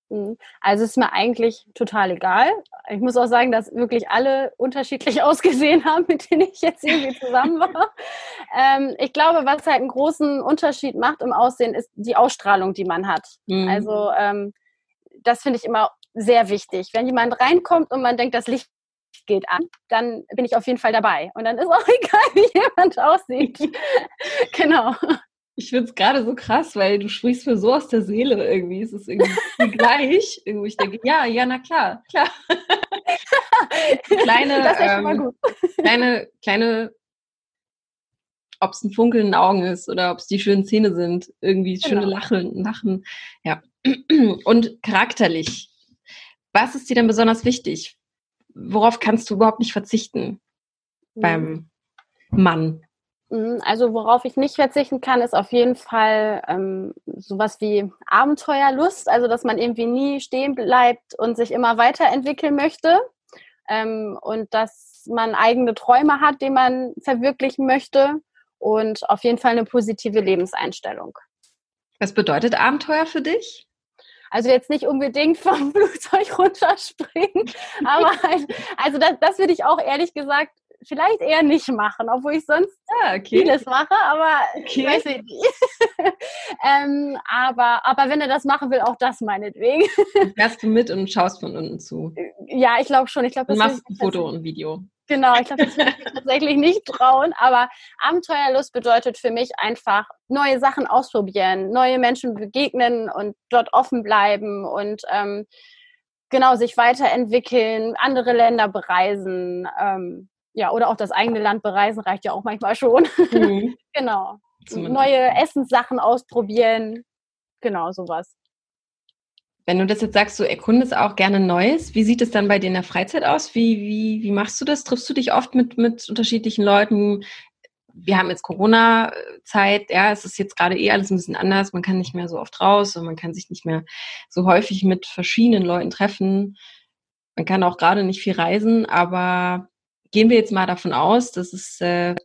Mhm. Also ist mir eigentlich total egal. Ich muss auch sagen, dass wirklich alle unterschiedlich ausgesehen haben, mit denen ich jetzt irgendwie zusammen war. ähm, ich glaube, was halt einen großen Unterschied macht im Aussehen, ist die Ausstrahlung, die man hat. Mhm. Also ähm, das finde ich immer sehr wichtig. Wenn jemand reinkommt und man denkt, das Licht geht an, dann bin ich auf jeden Fall dabei. Und dann ist auch egal, wie jemand aussieht. genau. Ich finde es gerade so krass, weil du sprichst mir so aus der Seele irgendwie. Es ist irgendwie gleich. Irgendwie ich denke, ja, ja, na klar, klar. kleine, das ist ähm, mal gut. kleine, kleine, ob es ein Funkeln in den Augen ist oder ob es die schönen Zähne sind, irgendwie genau. schöne Lachen, Lachen. Ja. Und charakterlich. Was ist dir denn besonders wichtig? Worauf kannst du überhaupt nicht verzichten beim Mann? Mhm, also worauf ich nicht verzichten kann, ist auf jeden Fall ähm, sowas wie Abenteuerlust, also dass man irgendwie nie stehen bleibt und sich immer weiterentwickeln möchte ähm, und dass man eigene Träume hat, die man verwirklichen möchte und auf jeden Fall eine positive Lebenseinstellung. Was bedeutet Abenteuer für dich? Also jetzt nicht unbedingt vom Flugzeug runterspringen, aber halt, also das, das würde ich auch ehrlich gesagt vielleicht eher nicht machen, obwohl ich sonst ah, okay. vieles mache, aber okay. weiß ich nicht. ähm, aber, aber wenn er das machen will, auch das meinetwegen. Fährst du mit und schaust von unten zu? Ja, ich glaube schon. Ich glaub, das du machst ein Foto und ein Video. Genau, ich glaube, das würde ich tatsächlich nicht trauen. Aber Abenteuerlust bedeutet für mich einfach neue Sachen ausprobieren, neue Menschen begegnen und dort offen bleiben und ähm, genau sich weiterentwickeln, andere Länder bereisen. Ähm, ja, oder auch das eigene Land bereisen reicht ja auch manchmal schon. Mhm. genau. Zumindest. Neue Essenssachen ausprobieren. Genau, sowas. Wenn du das jetzt sagst, du erkundest auch gerne Neues, wie sieht es dann bei dir in der Freizeit aus? Wie, wie, wie machst du das? Triffst du dich oft mit, mit unterschiedlichen Leuten? Wir haben jetzt Corona-Zeit, ja, es ist jetzt gerade eh alles ein bisschen anders. Man kann nicht mehr so oft raus und man kann sich nicht mehr so häufig mit verschiedenen Leuten treffen. Man kann auch gerade nicht viel reisen, aber gehen wir jetzt mal davon aus, das ist äh,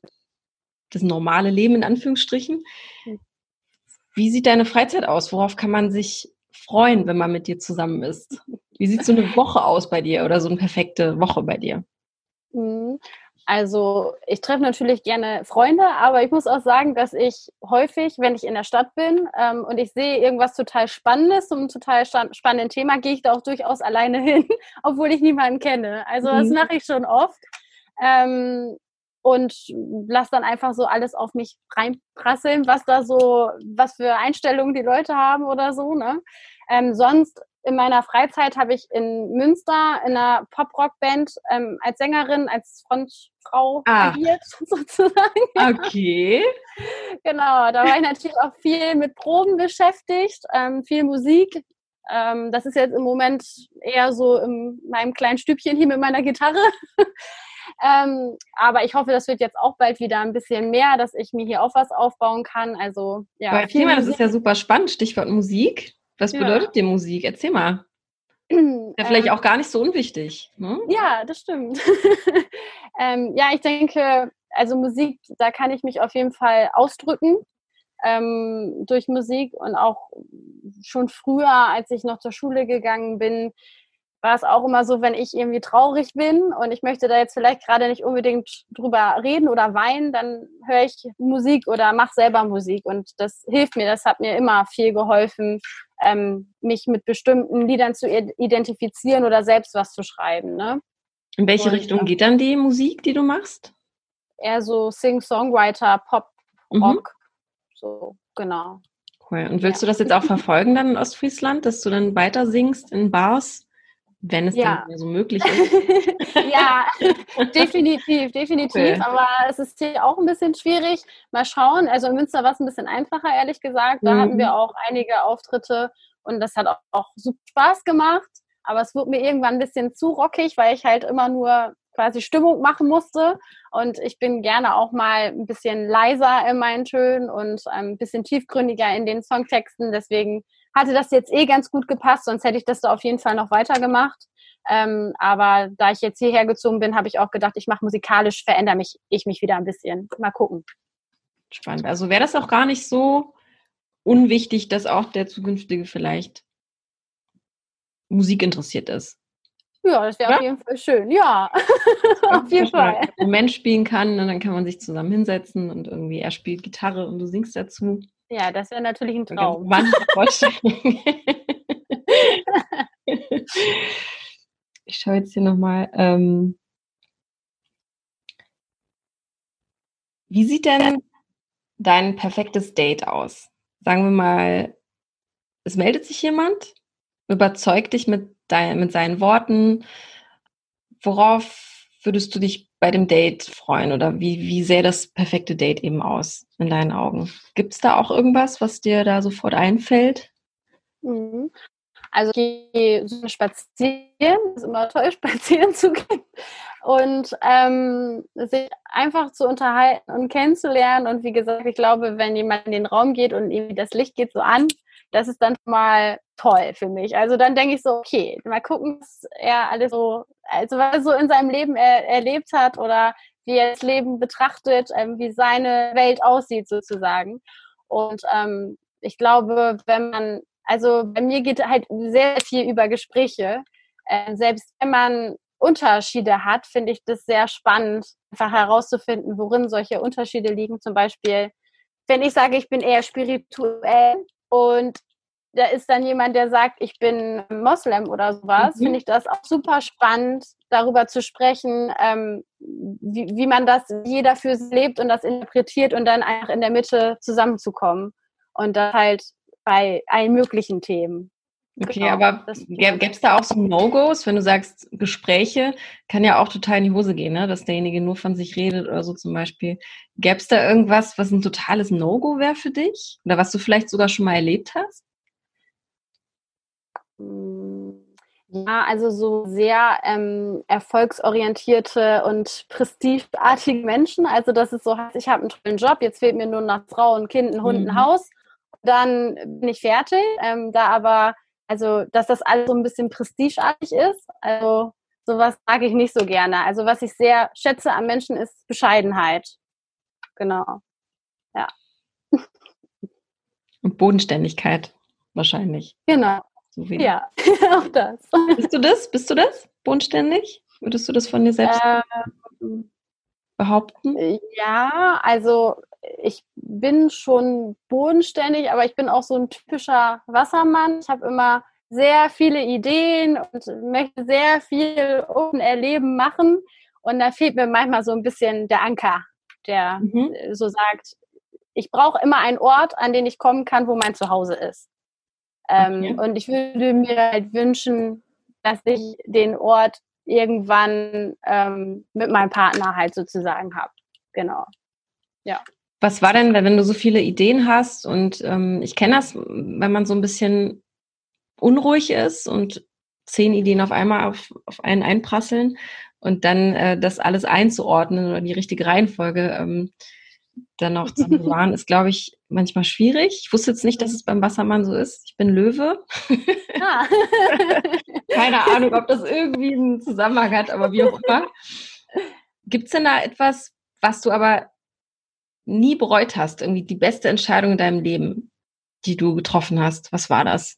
das normale Leben in Anführungsstrichen. Hm. Wie sieht deine Freizeit aus? Worauf kann man sich freuen, wenn man mit dir zusammen ist? Wie sieht so eine Woche aus bei dir oder so eine perfekte Woche bei dir? Hm. Also ich treffe natürlich gerne Freunde, aber ich muss auch sagen, dass ich häufig, wenn ich in der Stadt bin ähm, und ich sehe irgendwas total Spannendes zum total spannenden Thema, gehe ich da auch durchaus alleine hin, obwohl ich niemanden kenne. Also das mhm. mache ich schon oft. Ähm, und lass dann einfach so alles auf mich reinprasseln, was da so, was für Einstellungen die Leute haben oder so. Ne? Ähm, sonst in meiner Freizeit habe ich in Münster in einer Pop-Rock-Band ähm, als Sängerin, als Frontfrau ah. agiert, sozusagen. Okay. genau, da war ich natürlich auch viel mit Proben beschäftigt, ähm, viel Musik. Ähm, das ist jetzt im Moment eher so in meinem kleinen Stübchen hier mit meiner Gitarre. Ähm, aber ich hoffe, das wird jetzt auch bald wieder ein bisschen mehr, dass ich mir hier auch was aufbauen kann. Also ja. Aber Thema, das ist ja super spannend. Stichwort Musik. Was ja. bedeutet dir Musik? Erzähl mal. Ja, vielleicht ähm, auch gar nicht so unwichtig. Ne? Ja, das stimmt. ähm, ja, ich denke, also Musik, da kann ich mich auf jeden Fall ausdrücken ähm, durch Musik und auch schon früher, als ich noch zur Schule gegangen bin, war es auch immer so, wenn ich irgendwie traurig bin und ich möchte da jetzt vielleicht gerade nicht unbedingt drüber reden oder weinen, dann höre ich Musik oder mache selber Musik und das hilft mir, das hat mir immer viel geholfen, ähm, mich mit bestimmten Liedern zu identifizieren oder selbst was zu schreiben. Ne? In welche und, Richtung geht dann die Musik, die du machst? Eher so Sing-Songwriter, Pop, mhm. Rock, mhm. so genau. Cool. Und willst ja. du das jetzt auch verfolgen dann in Ostfriesland, dass du dann weiter singst in Bars? Wenn es ja. dann so möglich ist. ja, definitiv, definitiv. Okay. Aber es ist hier auch ein bisschen schwierig. Mal schauen. Also in Münster war es ein bisschen einfacher, ehrlich gesagt. Da mhm. hatten wir auch einige Auftritte und das hat auch, auch super Spaß gemacht. aber es wurde mir irgendwann ein bisschen zu rockig, weil ich halt immer nur quasi Stimmung machen musste. Und ich bin gerne auch mal ein bisschen leiser in meinen Tönen und ein bisschen tiefgründiger in den Songtexten. Deswegen hatte das jetzt eh ganz gut gepasst, sonst hätte ich das da auf jeden Fall noch weitergemacht. Ähm, aber da ich jetzt hierher gezogen bin, habe ich auch gedacht, ich mache musikalisch, verändere mich ich mich wieder ein bisschen. Mal gucken. Spannend. Also wäre das auch gar nicht so unwichtig, dass auch der zukünftige vielleicht Musik interessiert ist. Ja, das wäre ja? auf jeden Fall schön. Ja, auf jeden Fall. Wenn Moment spielen kann und dann kann man sich zusammen hinsetzen und irgendwie er spielt Gitarre und du singst dazu. Ja, das wäre natürlich ein Traum. ich schaue jetzt hier nochmal. Ähm, wie sieht denn dein perfektes Date aus? Sagen wir mal, es meldet sich jemand, überzeugt dich mit, dein, mit seinen Worten. Worauf würdest du dich bei dem Date freuen oder wie, wie sähe das perfekte Date eben aus in deinen Augen? Gibt es da auch irgendwas, was dir da sofort einfällt? Mhm. Also ich gehe so spazieren, ist immer toll, spazieren zu gehen und ähm, sich einfach zu unterhalten und kennenzulernen. Und wie gesagt, ich glaube, wenn jemand in den Raum geht und irgendwie das Licht geht so an, das ist dann mal toll für mich. Also dann denke ich so, okay, mal gucken, was er alles so, also was er so in seinem Leben er, erlebt hat oder wie er das Leben betrachtet, ähm, wie seine Welt aussieht sozusagen. Und ähm, ich glaube, wenn man also bei mir geht halt sehr viel über Gespräche. Äh, selbst wenn man Unterschiede hat, finde ich das sehr spannend, einfach herauszufinden, worin solche Unterschiede liegen. Zum Beispiel, wenn ich sage, ich bin eher spirituell und da ist dann jemand, der sagt, ich bin Moslem oder sowas, mhm. finde ich das auch super spannend, darüber zu sprechen, ähm, wie, wie man das jeder für sich lebt und das interpretiert und dann einfach in der Mitte zusammenzukommen. Und das halt bei allen möglichen Themen. Okay, genau, aber gäbe es da auch so No-Gos, wenn du sagst, Gespräche kann ja auch total in die Hose gehen, ne? dass derjenige nur von sich redet oder so zum Beispiel. Gäbe es da irgendwas, was ein totales No-Go wäre für dich? Oder was du vielleicht sogar schon mal erlebt hast? Hm, ja, also so sehr ähm, erfolgsorientierte und prestigeartige Menschen. Also das ist so, ich habe einen tollen Job, jetzt fehlt mir nur nach Frau und Kind, ein Hund, ein mhm. Haus dann bin ich fertig. Ähm, da aber, also, dass das alles so ein bisschen prestigeartig ist, also sowas sage ich nicht so gerne. Also was ich sehr schätze am Menschen ist Bescheidenheit. Genau. Ja. Und Bodenständigkeit wahrscheinlich. Genau. So ja, auch das. Bist du das? Bist du das? Bodenständig? Würdest du das von dir selbst ähm, behaupten? Ja, also ich bin schon bodenständig, aber ich bin auch so ein typischer Wassermann. Ich habe immer sehr viele Ideen und möchte sehr viel oben erleben, machen. Und da fehlt mir manchmal so ein bisschen der Anker, der mhm. so sagt, ich brauche immer einen Ort, an den ich kommen kann, wo mein Zuhause ist. Ähm, okay. Und ich würde mir halt wünschen, dass ich den Ort irgendwann ähm, mit meinem Partner halt sozusagen habe. Genau. Ja. Was war denn, wenn du so viele Ideen hast und ähm, ich kenne das, wenn man so ein bisschen unruhig ist und zehn Ideen auf einmal auf, auf einen einprasseln und dann äh, das alles einzuordnen oder die richtige Reihenfolge ähm, dann noch zu bewahren, ist, glaube ich, manchmal schwierig. Ich wusste jetzt nicht, dass es beim Wassermann so ist. Ich bin Löwe. Ah. Keine Ahnung, ob das irgendwie einen Zusammenhang hat, aber wie auch immer. Gibt es denn da etwas, was du aber nie bereut hast, irgendwie die beste Entscheidung in deinem Leben, die du getroffen hast? Was war das?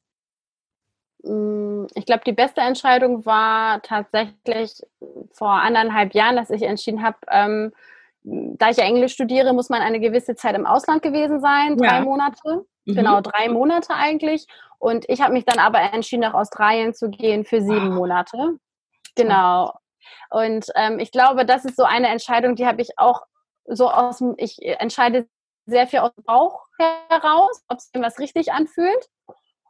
Mm, ich glaube, die beste Entscheidung war tatsächlich vor anderthalb Jahren, dass ich entschieden habe, ähm, da ich ja Englisch studiere, muss man eine gewisse Zeit im Ausland gewesen sein, drei ja. Monate. Mhm. Genau, drei Monate eigentlich. Und ich habe mich dann aber entschieden, nach Australien zu gehen für sieben wow. Monate. Genau. Und ähm, ich glaube, das ist so eine Entscheidung, die habe ich auch so aus dem, ich entscheide sehr viel aus dem Bauch heraus, ob es mir was richtig anfühlt.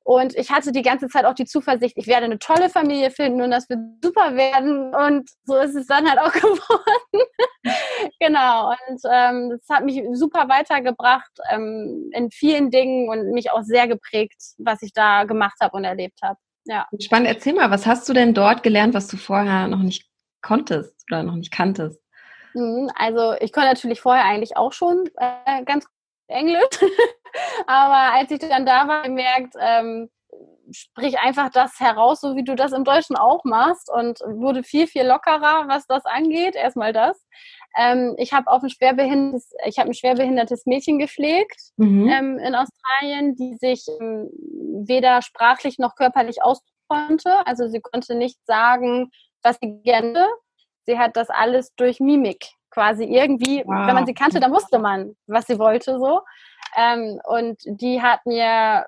Und ich hatte die ganze Zeit auch die Zuversicht, ich werde eine tolle Familie finden und das wird super werden. Und so ist es dann halt auch geworden. Genau. Und ähm, das hat mich super weitergebracht ähm, in vielen Dingen und mich auch sehr geprägt, was ich da gemacht habe und erlebt habe. Ja. Spannend, erzähl mal, was hast du denn dort gelernt, was du vorher noch nicht konntest oder noch nicht kanntest? Mhm, also ich konnte natürlich vorher eigentlich auch schon äh, ganz Englisch, aber als ich dann da war, gemerkt, ähm, sprich einfach das heraus, so wie du das im Deutschen auch machst und wurde viel, viel lockerer, was das angeht. Erstmal das. Ähm, ich habe auch ein schwerbehindertes, ich habe ein schwerbehindertes Mädchen gepflegt mhm. ähm, in Australien, die sich ähm, weder sprachlich noch körperlich ausdrücken konnte. Also sie konnte nicht sagen, was sie gerne. Sie hat das alles durch Mimik quasi irgendwie, wow. wenn man sie kannte, dann wusste man, was sie wollte so. Ähm, und die hat mir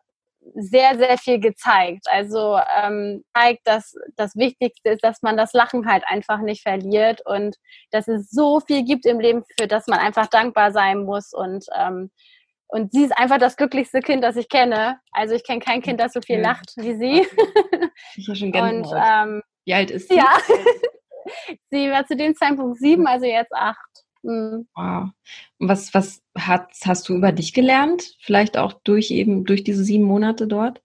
sehr, sehr viel gezeigt. Also ähm, zeigt, dass das Wichtigste ist, dass man das Lachen halt einfach nicht verliert und dass es so viel gibt im Leben, für das man einfach dankbar sein muss. Und, ähm, und sie ist einfach das glücklichste Kind, das ich kenne. Also ich kenne kein Kind, das so viel lacht wie sie. Ich habe schon gerne. Und, ähm, wie alt ist sie? Ja, sie war zu dem Zeitpunkt sieben, also jetzt acht. Mhm. Wow. Und was, was hast, hast du über dich gelernt? Vielleicht auch durch eben durch diese sieben Monate dort?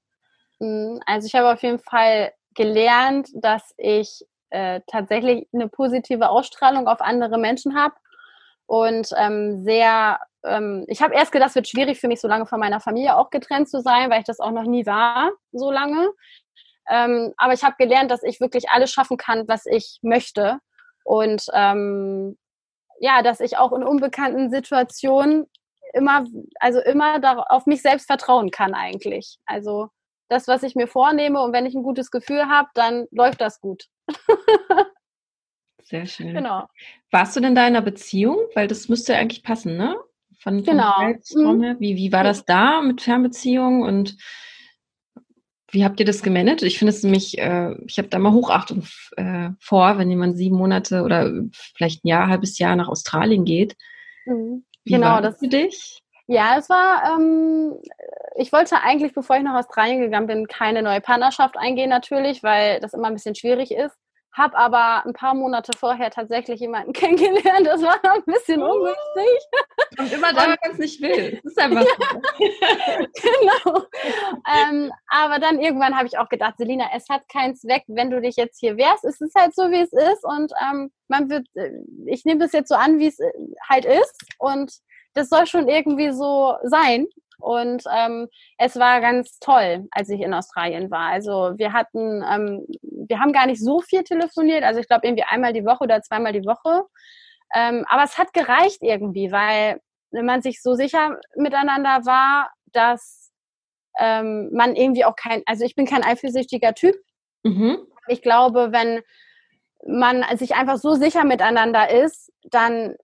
Mhm. Also ich habe auf jeden Fall gelernt, dass ich äh, tatsächlich eine positive Ausstrahlung auf andere Menschen habe und ähm, sehr, ähm, ich habe erst gedacht, es wird schwierig für mich, so lange von meiner Familie auch getrennt zu sein, weil ich das auch noch nie war, so lange. Ähm, aber ich habe gelernt, dass ich wirklich alles schaffen kann, was ich möchte. Und ähm, ja, dass ich auch in unbekannten Situationen immer, also immer auf mich selbst vertrauen kann eigentlich. Also das, was ich mir vornehme und wenn ich ein gutes Gefühl habe, dann läuft das gut. Sehr schön. Genau. Warst du denn da in einer Beziehung? Weil das müsste eigentlich passen, ne? Von, genau. Mhm. Wie, wie war das da mit Fernbeziehungen und wie habt ihr das gemanagt? Ich finde es nämlich, äh, ich habe da mal Hochachtung äh, vor, wenn jemand sieben Monate oder vielleicht ein Jahr, ein halbes Jahr nach Australien geht. Mhm. Wie genau, war das, für dich? Ja, es war, ähm, ich wollte eigentlich, bevor ich nach Australien gegangen bin, keine neue Partnerschaft eingehen natürlich, weil das immer ein bisschen schwierig ist habe aber ein paar Monate vorher tatsächlich jemanden kennengelernt. Das war ein bisschen oh. ungünstig. Und immer da, wenn man es nicht will. Das ist einfach ja, Genau. Ähm, aber dann irgendwann habe ich auch gedacht, Selina, es hat keinen Zweck, wenn du dich jetzt hier wärst. Es ist halt so, wie es ist. Und ähm, man wird, äh, ich nehme das jetzt so an, wie es äh, halt ist. Und das soll schon irgendwie so sein. Und ähm, es war ganz toll, als ich in Australien war. Also wir hatten, ähm, wir haben gar nicht so viel telefoniert. Also ich glaube irgendwie einmal die Woche oder zweimal die Woche. Ähm, aber es hat gereicht irgendwie, weil man sich so sicher miteinander war, dass ähm, man irgendwie auch kein, also ich bin kein eifersüchtiger Typ. Mhm. Ich glaube, wenn man sich einfach so sicher miteinander ist, dann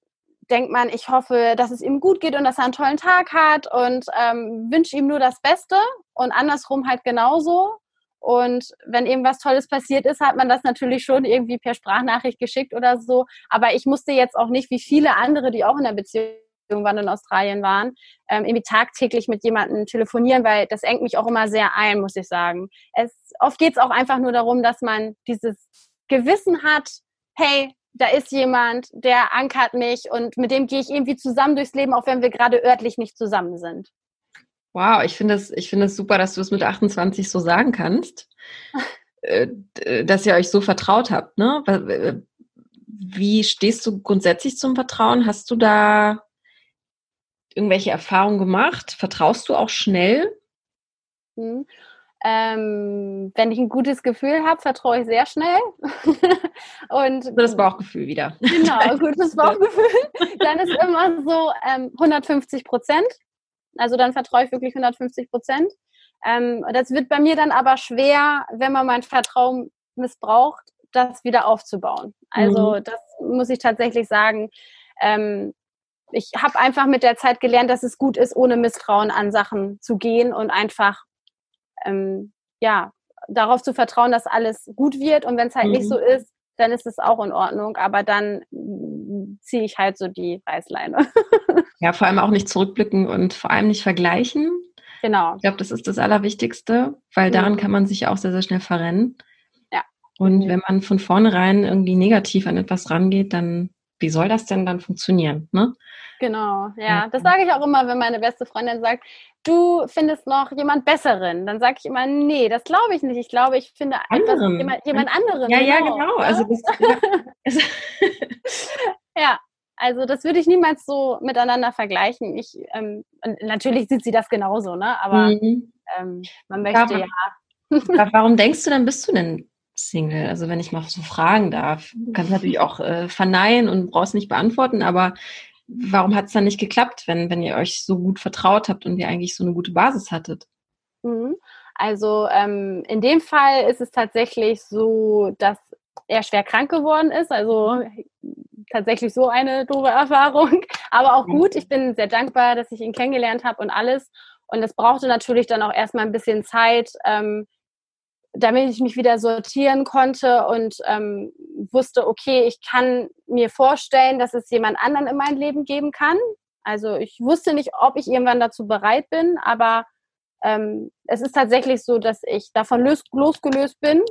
denkt man, ich hoffe, dass es ihm gut geht und dass er einen tollen Tag hat und ähm, wünsche ihm nur das Beste und andersrum halt genauso. Und wenn irgendwas Tolles passiert ist, hat man das natürlich schon irgendwie per Sprachnachricht geschickt oder so. Aber ich musste jetzt auch nicht, wie viele andere, die auch in der Beziehung waren in Australien waren, ähm, irgendwie tagtäglich mit jemandem telefonieren, weil das engt mich auch immer sehr ein, muss ich sagen. Es, oft geht es auch einfach nur darum, dass man dieses Gewissen hat, hey, da ist jemand, der ankert mich und mit dem gehe ich irgendwie zusammen durchs Leben, auch wenn wir gerade örtlich nicht zusammen sind. Wow, ich finde es ich finde es super, dass du es mit 28 so sagen kannst, äh, dass ihr euch so vertraut habt. Ne? Wie stehst du grundsätzlich zum Vertrauen? Hast du da irgendwelche Erfahrungen gemacht? Vertraust du auch schnell? Hm. Ähm, wenn ich ein gutes Gefühl habe, vertraue ich sehr schnell. und das Bauchgefühl wieder. Genau, gutes Bauchgefühl. Dann ist immer so ähm, 150 Prozent. Also dann vertraue ich wirklich 150 Prozent. Ähm, das wird bei mir dann aber schwer, wenn man mein Vertrauen missbraucht, das wieder aufzubauen. Also mhm. das muss ich tatsächlich sagen. Ähm, ich habe einfach mit der Zeit gelernt, dass es gut ist, ohne Misstrauen an Sachen zu gehen und einfach ähm, ja, darauf zu vertrauen, dass alles gut wird. Und wenn es halt mhm. nicht so ist, dann ist es auch in Ordnung. Aber dann ziehe ich halt so die Reißleine. ja, vor allem auch nicht zurückblicken und vor allem nicht vergleichen. Genau. Ich glaube, das ist das Allerwichtigste, weil mhm. daran kann man sich auch sehr, sehr schnell verrennen. Ja. Und mhm. wenn man von vornherein irgendwie negativ an etwas rangeht, dann wie soll das denn dann funktionieren? Ne? Genau, ja. Das sage ich auch immer, wenn meine beste Freundin sagt, du findest noch jemand Besseren. Dann sage ich immer, nee, das glaube ich nicht. Ich glaube, ich finde einfach jemand, jemand anderen. Ja, genau. ja, genau. Also das, ja, also das würde ich niemals so miteinander vergleichen. Ich, ähm, natürlich sieht sie das genauso, ne? Aber mhm. ähm, man möchte warum, ja. warum denkst du dann, bist du denn Single? Also wenn ich mal so fragen darf. Du kannst natürlich auch äh, verneinen und brauchst nicht beantworten, aber warum hat es dann nicht geklappt, wenn, wenn ihr euch so gut vertraut habt und ihr eigentlich so eine gute Basis hattet? Mhm. Also ähm, in dem Fall ist es tatsächlich so, dass er schwer krank geworden ist. Also tatsächlich so eine doofe Erfahrung. Aber auch gut. Ich bin sehr dankbar, dass ich ihn kennengelernt habe und alles. Und es brauchte natürlich dann auch erstmal ein bisschen Zeit, ähm, damit ich mich wieder sortieren konnte und ähm, wusste, okay, ich kann mir vorstellen, dass es jemand anderen in mein Leben geben kann. Also ich wusste nicht, ob ich irgendwann dazu bereit bin, aber ähm, es ist tatsächlich so, dass ich davon los, losgelöst bin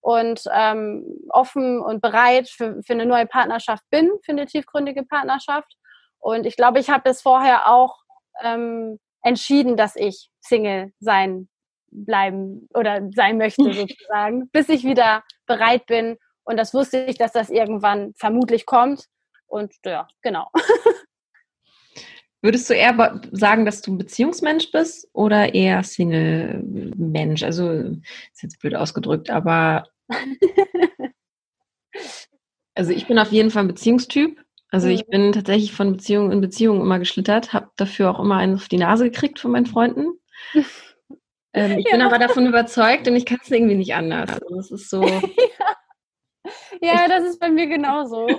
und ähm, offen und bereit für, für eine neue Partnerschaft bin, für eine tiefgründige Partnerschaft. Und ich glaube, ich habe das vorher auch ähm, entschieden, dass ich Single sein bleiben oder sein möchte sozusagen, bis ich wieder bereit bin. Und das wusste ich, dass das irgendwann vermutlich kommt. Und ja, genau. Würdest du eher sagen, dass du ein Beziehungsmensch bist oder eher Single-Mensch? Also, ist jetzt blöd ausgedrückt, aber. also, ich bin auf jeden Fall ein Beziehungstyp. Also, ich mhm. bin tatsächlich von Beziehung in Beziehung immer geschlittert, habe dafür auch immer einen auf die Nase gekriegt von meinen Freunden. Ähm, ich ja. bin aber davon überzeugt und ich kann es irgendwie nicht anders. Also, das ist so. ja. das ist bei mir genauso.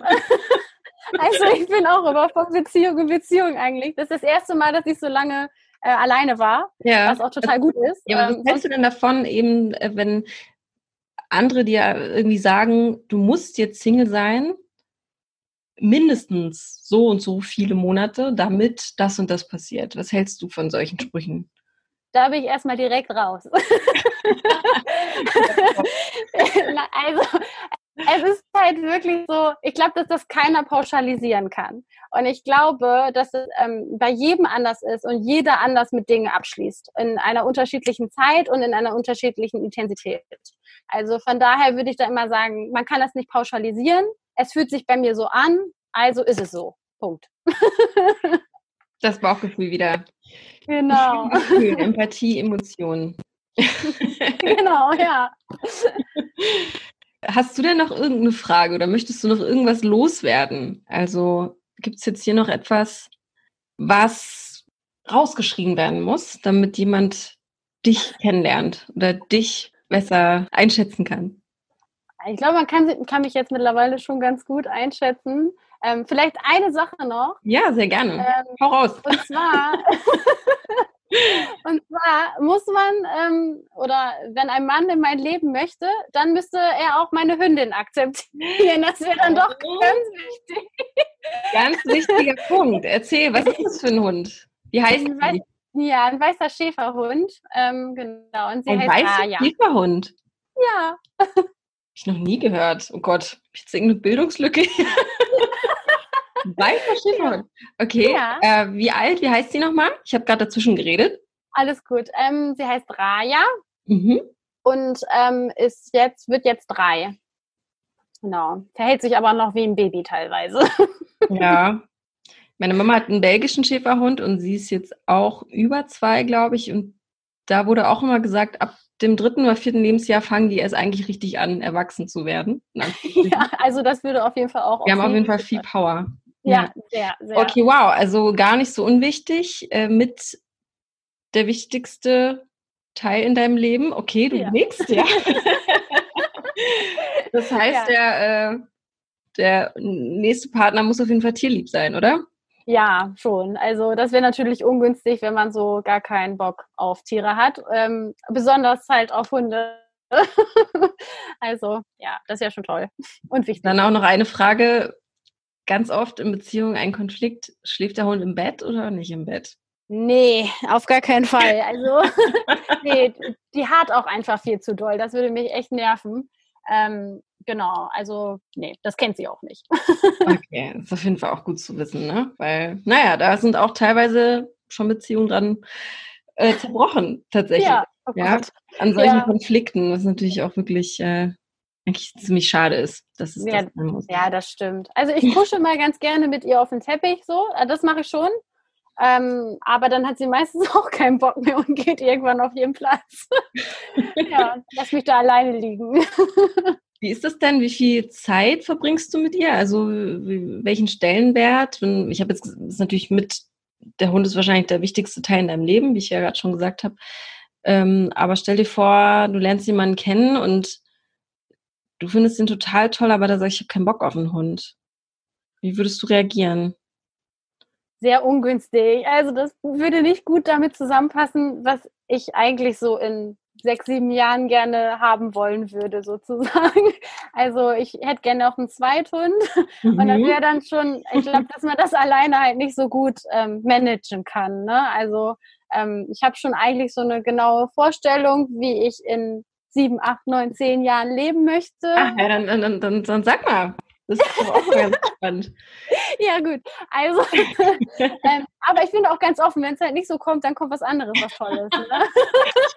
Also ich bin auch immer von Beziehung in Beziehung eigentlich. Das ist das erste Mal, dass ich so lange äh, alleine war, ja. was auch total gut ist. Ja, aber ähm, was hältst du denn davon, eben, äh, wenn andere dir irgendwie sagen, du musst jetzt Single sein, mindestens so und so viele Monate, damit das und das passiert? Was hältst du von solchen Sprüchen? Da bin ich erstmal direkt raus. also, es ist halt wirklich so, ich glaube, dass das keiner pauschalisieren kann. Und ich glaube, dass es ähm, bei jedem anders ist und jeder anders mit Dingen abschließt. In einer unterschiedlichen Zeit und in einer unterschiedlichen Intensität. Also von daher würde ich da immer sagen, man kann das nicht pauschalisieren. Es fühlt sich bei mir so an, also ist es so. Punkt. Das Bauchgefühl wieder. Genau. Gefühl, Empathie, Emotionen. genau, ja. Hast du denn noch irgendeine Frage oder möchtest du noch irgendwas loswerden? Also gibt es jetzt hier noch etwas, was rausgeschrieben werden muss, damit jemand dich kennenlernt oder dich besser einschätzen kann? Ich glaube, man kann, kann mich jetzt mittlerweile schon ganz gut einschätzen. Ähm, vielleicht eine Sache noch. Ja, sehr gerne. Ähm, Hau raus. Und zwar, Und zwar muss man, ähm, oder wenn ein Mann in mein Leben möchte, dann müsste er auch meine Hündin akzeptieren. Das wäre dann doch oh. ganz wichtig. Ganz wichtiger Punkt. Erzähl, was ist das für ein Hund? Wie heißt weiß, Ja, ein weißer Schäferhund. Ähm, genau. Und sie ein heißt weißer Raya. Schäferhund? Ja. Hab ich noch nie gehört. Oh Gott, ich jetzt irgendeine Bildungslücke? Weißer Schäferhund. Okay. Ja. Äh, wie alt? Wie heißt sie nochmal? Ich habe gerade dazwischen geredet. Alles gut. Ähm, sie heißt Raya mhm. und ähm, ist jetzt, wird jetzt drei. Genau. Verhält sich aber noch wie ein Baby teilweise. Ja. Meine Mama hat einen belgischen Schäferhund und sie ist jetzt auch über zwei, glaube ich. Und da wurde auch immer gesagt, ab dem dritten oder vierten Lebensjahr fangen die erst eigentlich richtig an, erwachsen zu werden. Ja, also das würde auf jeden Fall auch. Wir haben auf jeden Fall viel Power. Ja, sehr, sehr. Okay, wow. Also gar nicht so unwichtig. Äh, mit der wichtigste Teil in deinem Leben. Okay, du ja. nix, ja. das heißt, ja. der, äh, der nächste Partner muss auf jeden Fall tierlieb sein, oder? Ja, schon. Also das wäre natürlich ungünstig, wenn man so gar keinen Bock auf Tiere hat. Ähm, besonders halt auf Hunde. also ja, das ist ja schon toll und wichtig. Dann auch noch eine Frage ganz oft in Beziehungen ein Konflikt. Schläft der Hund im Bett oder nicht im Bett? Nee, auf gar keinen Fall. Also, nee, die hat auch einfach viel zu doll. Das würde mich echt nerven. Ähm, genau, also nee, das kennt sie auch nicht. okay, das ist auf jeden Fall auch gut zu wissen, ne? Weil, naja, da sind auch teilweise schon Beziehungen dran äh, zerbrochen, tatsächlich. Ja, oh ja an solchen ja. Konflikten, was natürlich auch wirklich äh, eigentlich ziemlich schade ist, dass es ja, das sein muss. Ja, das stimmt. Also ich kusche mal ganz gerne mit ihr auf den Teppich, so, äh, das mache ich schon. Ähm, aber dann hat sie meistens auch keinen Bock mehr und geht irgendwann auf ihren Platz. ja, lass mich da alleine liegen. Wie ist das denn? Wie viel Zeit verbringst du mit ihr? Also welchen Stellenwert? Ich habe jetzt ist natürlich mit der Hund ist wahrscheinlich der wichtigste Teil in deinem Leben, wie ich ja gerade schon gesagt habe. Ähm, aber stell dir vor, du lernst jemanden kennen und du findest ihn total toll, aber da sag ich, ich habe keinen Bock auf einen Hund. Wie würdest du reagieren? sehr ungünstig. Also das würde nicht gut damit zusammenpassen, was ich eigentlich so in sechs, sieben Jahren gerne haben wollen würde, sozusagen. Also ich hätte gerne auch einen Zweithund. Mhm. Und das mhm. wäre dann schon, ich glaube, dass man das alleine halt nicht so gut ähm, managen kann. Ne? Also ähm, ich habe schon eigentlich so eine genaue Vorstellung, wie ich in sieben, acht, neun, zehn Jahren leben möchte. Ach ja, dann, dann, dann, dann sag mal. Das ist doch auch ganz spannend. Ja, gut. Also, ähm, aber ich bin auch ganz offen, wenn es halt nicht so kommt, dann kommt was anderes, was Tolles. Ne?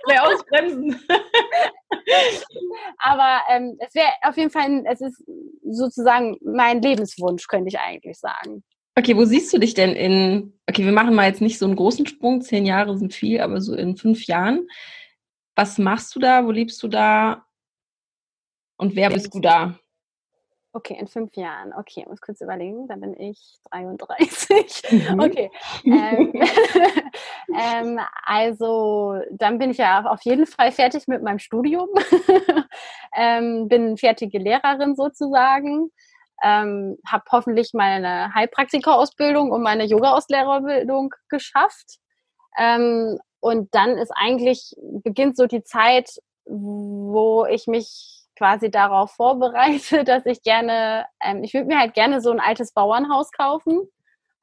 Ich ausbremsen. aber ähm, es wäre auf jeden Fall, es ist sozusagen mein Lebenswunsch, könnte ich eigentlich sagen. Okay, wo siehst du dich denn in, okay, wir machen mal jetzt nicht so einen großen Sprung, zehn Jahre sind viel, aber so in fünf Jahren. Was machst du da? Wo lebst du da? Und wer bist du da? Okay, in fünf Jahren. Okay, ich muss kurz überlegen. Dann bin ich 33. Mhm. Okay. Ähm, ähm, also, dann bin ich ja auf jeden Fall fertig mit meinem Studium. ähm, bin fertige Lehrerin sozusagen. Ähm, habe hoffentlich meine Heilpraktika-Ausbildung und meine Yoga-Auslehrerausbildung geschafft. Ähm, und dann ist eigentlich, beginnt so die Zeit, wo ich mich quasi darauf vorbereite, dass ich gerne, ähm, ich würde mir halt gerne so ein altes Bauernhaus kaufen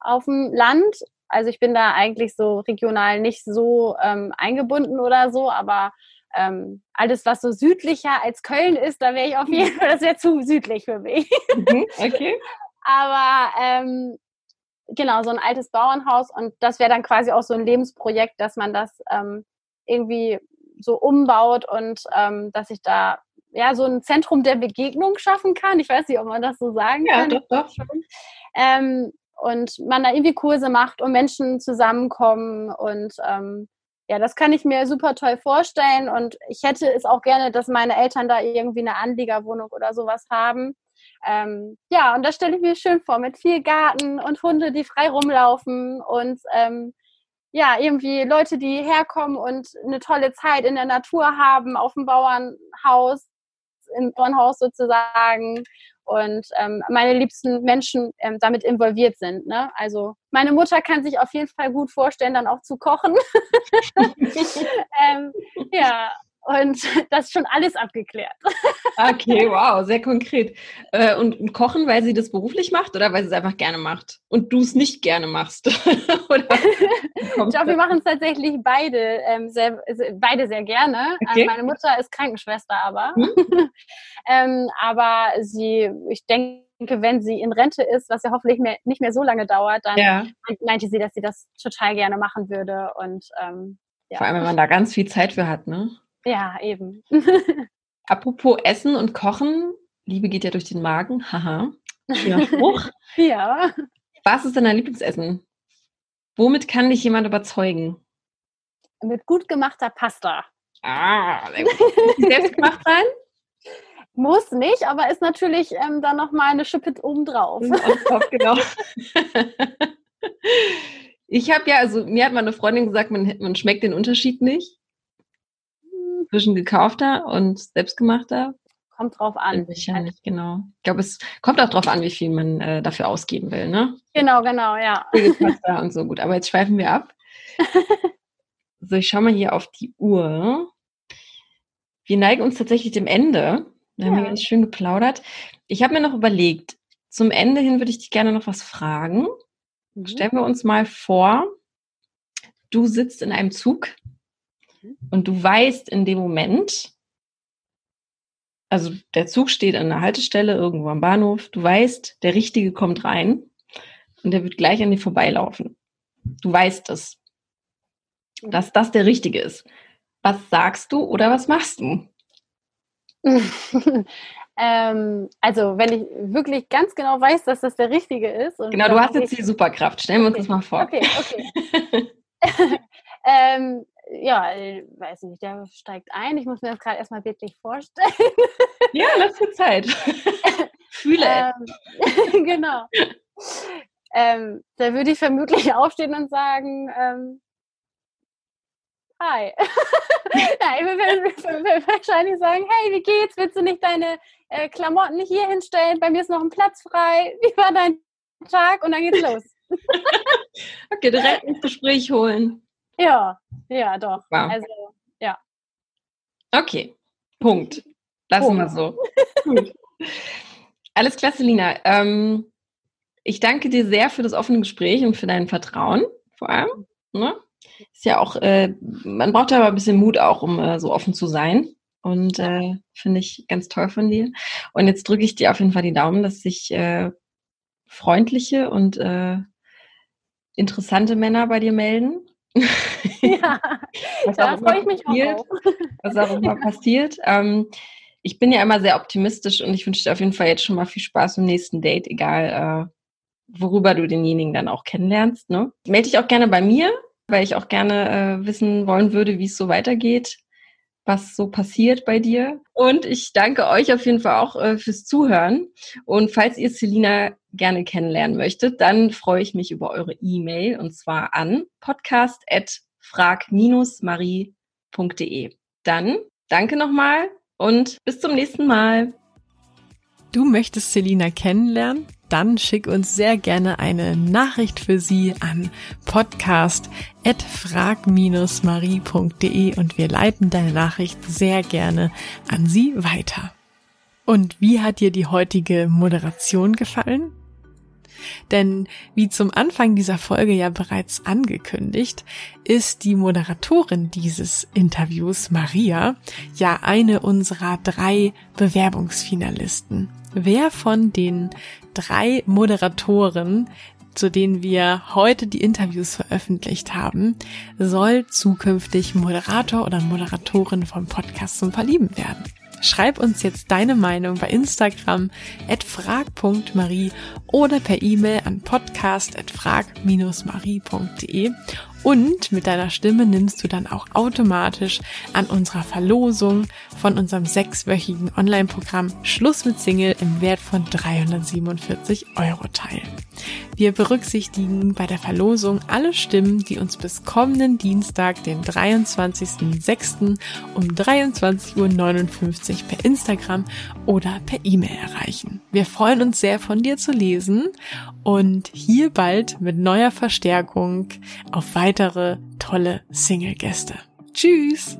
auf dem Land. Also ich bin da eigentlich so regional nicht so ähm, eingebunden oder so, aber ähm, alles, was so südlicher als Köln ist, da wäre ich auf jeden Fall, das wäre zu südlich für mich. Mhm, okay. aber ähm, genau, so ein altes Bauernhaus und das wäre dann quasi auch so ein Lebensprojekt, dass man das ähm, irgendwie so umbaut und ähm, dass ich da ja, so ein Zentrum der Begegnung schaffen kann. Ich weiß nicht, ob man das so sagen ja, kann. Ja, doch, doch. Ähm, und man da irgendwie Kurse macht und Menschen zusammenkommen und ähm, ja, das kann ich mir super toll vorstellen und ich hätte es auch gerne, dass meine Eltern da irgendwie eine Anliegerwohnung oder sowas haben. Ähm, ja, und das stelle ich mir schön vor mit viel Garten und Hunde, die frei rumlaufen und ähm, ja, irgendwie Leute, die herkommen und eine tolle Zeit in der Natur haben, auf dem Bauernhaus im Turnhaus sozusagen und ähm, meine liebsten Menschen ähm, damit involviert sind. Ne? Also meine Mutter kann sich auf jeden Fall gut vorstellen, dann auch zu kochen. ähm, ja, und das ist schon alles abgeklärt. okay, wow, sehr konkret. Äh, und, kochen, weil sie das beruflich macht oder weil sie es einfach gerne macht? Und du es nicht gerne machst? ich glaube, wir machen es tatsächlich beide, ähm, sehr, beide sehr gerne. Ähm, okay. meine Mutter ist Krankenschwester aber. Hm? ähm, aber sie, ich denke, wenn sie in Rente ist, was ja hoffentlich mehr, nicht mehr so lange dauert, dann ja. meinte sie, dass sie das total gerne machen würde. Und ähm, ja. Vor allem, wenn man da ganz viel Zeit für hat, ne? Ja, eben. Apropos Essen und Kochen, Liebe geht ja durch den Magen, haha. Schöner Spruch. ja. Was ist denn dein Lieblingsessen? Womit kann dich jemand überzeugen? Mit gut gemachter Pasta. Ah, selbst gemacht sein? Muss nicht, aber ist natürlich ähm, dann nochmal eine Schippe obendrauf. genau. ich habe ja, also mir hat meine Freundin gesagt, man, man schmeckt den Unterschied nicht zwischen gekaufter und selbstgemachter? Kommt drauf an. Wahrscheinlich, genau. Ich glaube, es kommt auch drauf an, wie viel man äh, dafür ausgeben will, ne? Genau, genau, ja. und so gut. Aber jetzt schweifen wir ab. so, ich schaue mal hier auf die Uhr. Wir neigen uns tatsächlich dem Ende. Da ja. haben wir ganz schön geplaudert. Ich habe mir noch überlegt, zum Ende hin würde ich dich gerne noch was fragen. Mhm. Stellen wir uns mal vor, du sitzt in einem Zug und du weißt in dem Moment, Also der Zug steht an der Haltestelle irgendwo am Bahnhof. Du weißt, der Richtige kommt rein und der wird gleich an dir vorbeilaufen. Du weißt es, dass das der Richtige ist. Was sagst du oder was machst du? ähm, also, wenn ich wirklich ganz genau weiß, dass das der Richtige ist. genau, du hast jetzt die Superkraft. Stellen wir uns das mal vor. Okay, okay. ähm, ja, weiß nicht, der steigt ein. Ich muss mir das gerade erstmal wirklich vorstellen. ja, lass dir Zeit. Fühle ähm, Genau. Ähm, da würde ich vermutlich aufstehen und sagen, ähm, hi. ja, ich würde wahrscheinlich sagen, hey, wie geht's? Willst du nicht deine äh, Klamotten hier hinstellen? Bei mir ist noch ein Platz frei. Wie war dein Tag? Und dann geht's los. okay, direkt ins Gespräch holen. Ja, ja, doch. Wow. Also, ja. Okay, Punkt. Lassen wir so. Gut. Alles klasse, Lina. Ähm, ich danke dir sehr für das offene Gespräch und für dein Vertrauen, vor allem. Ne? Ist ja auch, äh, man braucht ja aber ein bisschen Mut auch, um äh, so offen zu sein. Und äh, finde ich ganz toll von dir. Und jetzt drücke ich dir auf jeden Fall die Daumen, dass sich äh, freundliche und äh, interessante Männer bei dir melden ja, was da freue ich mich passiert, auch. Was auch immer passiert. Ähm, ich bin ja immer sehr optimistisch und ich wünsche dir auf jeden Fall jetzt schon mal viel Spaß im nächsten Date, egal äh, worüber du denjenigen dann auch kennenlernst. Ne? Melde dich auch gerne bei mir, weil ich auch gerne äh, wissen wollen würde, wie es so weitergeht was so passiert bei dir. Und ich danke euch auf jeden Fall auch äh, fürs Zuhören. Und falls ihr Selina gerne kennenlernen möchtet, dann freue ich mich über eure E-Mail und zwar an podcast.frag-marie.de. Dann danke nochmal und bis zum nächsten Mal. Du möchtest Selina kennenlernen? Dann schick uns sehr gerne eine Nachricht für sie an podcast.frag-marie.de und wir leiten deine Nachricht sehr gerne an sie weiter. Und wie hat dir die heutige Moderation gefallen? Denn wie zum Anfang dieser Folge ja bereits angekündigt, ist die Moderatorin dieses Interviews, Maria, ja eine unserer drei Bewerbungsfinalisten. Wer von den drei Moderatoren, zu denen wir heute die Interviews veröffentlicht haben, soll zukünftig Moderator oder Moderatorin vom Podcast zum Verlieben werden? Schreib uns jetzt deine Meinung bei Instagram at frag.marie oder per E-Mail an podcast.frag-marie.de und mit deiner Stimme nimmst du dann auch automatisch an unserer Verlosung von unserem sechswöchigen Online-Programm Schluss mit Single im Wert von 347 Euro teil. Wir berücksichtigen bei der Verlosung alle Stimmen, die uns bis kommenden Dienstag, den 23.06. um 23.59 Uhr per Instagram oder per E-Mail erreichen. Wir freuen uns sehr von dir zu lesen und hier bald mit neuer Verstärkung auf weitere tolle Single-Gäste. Tschüss!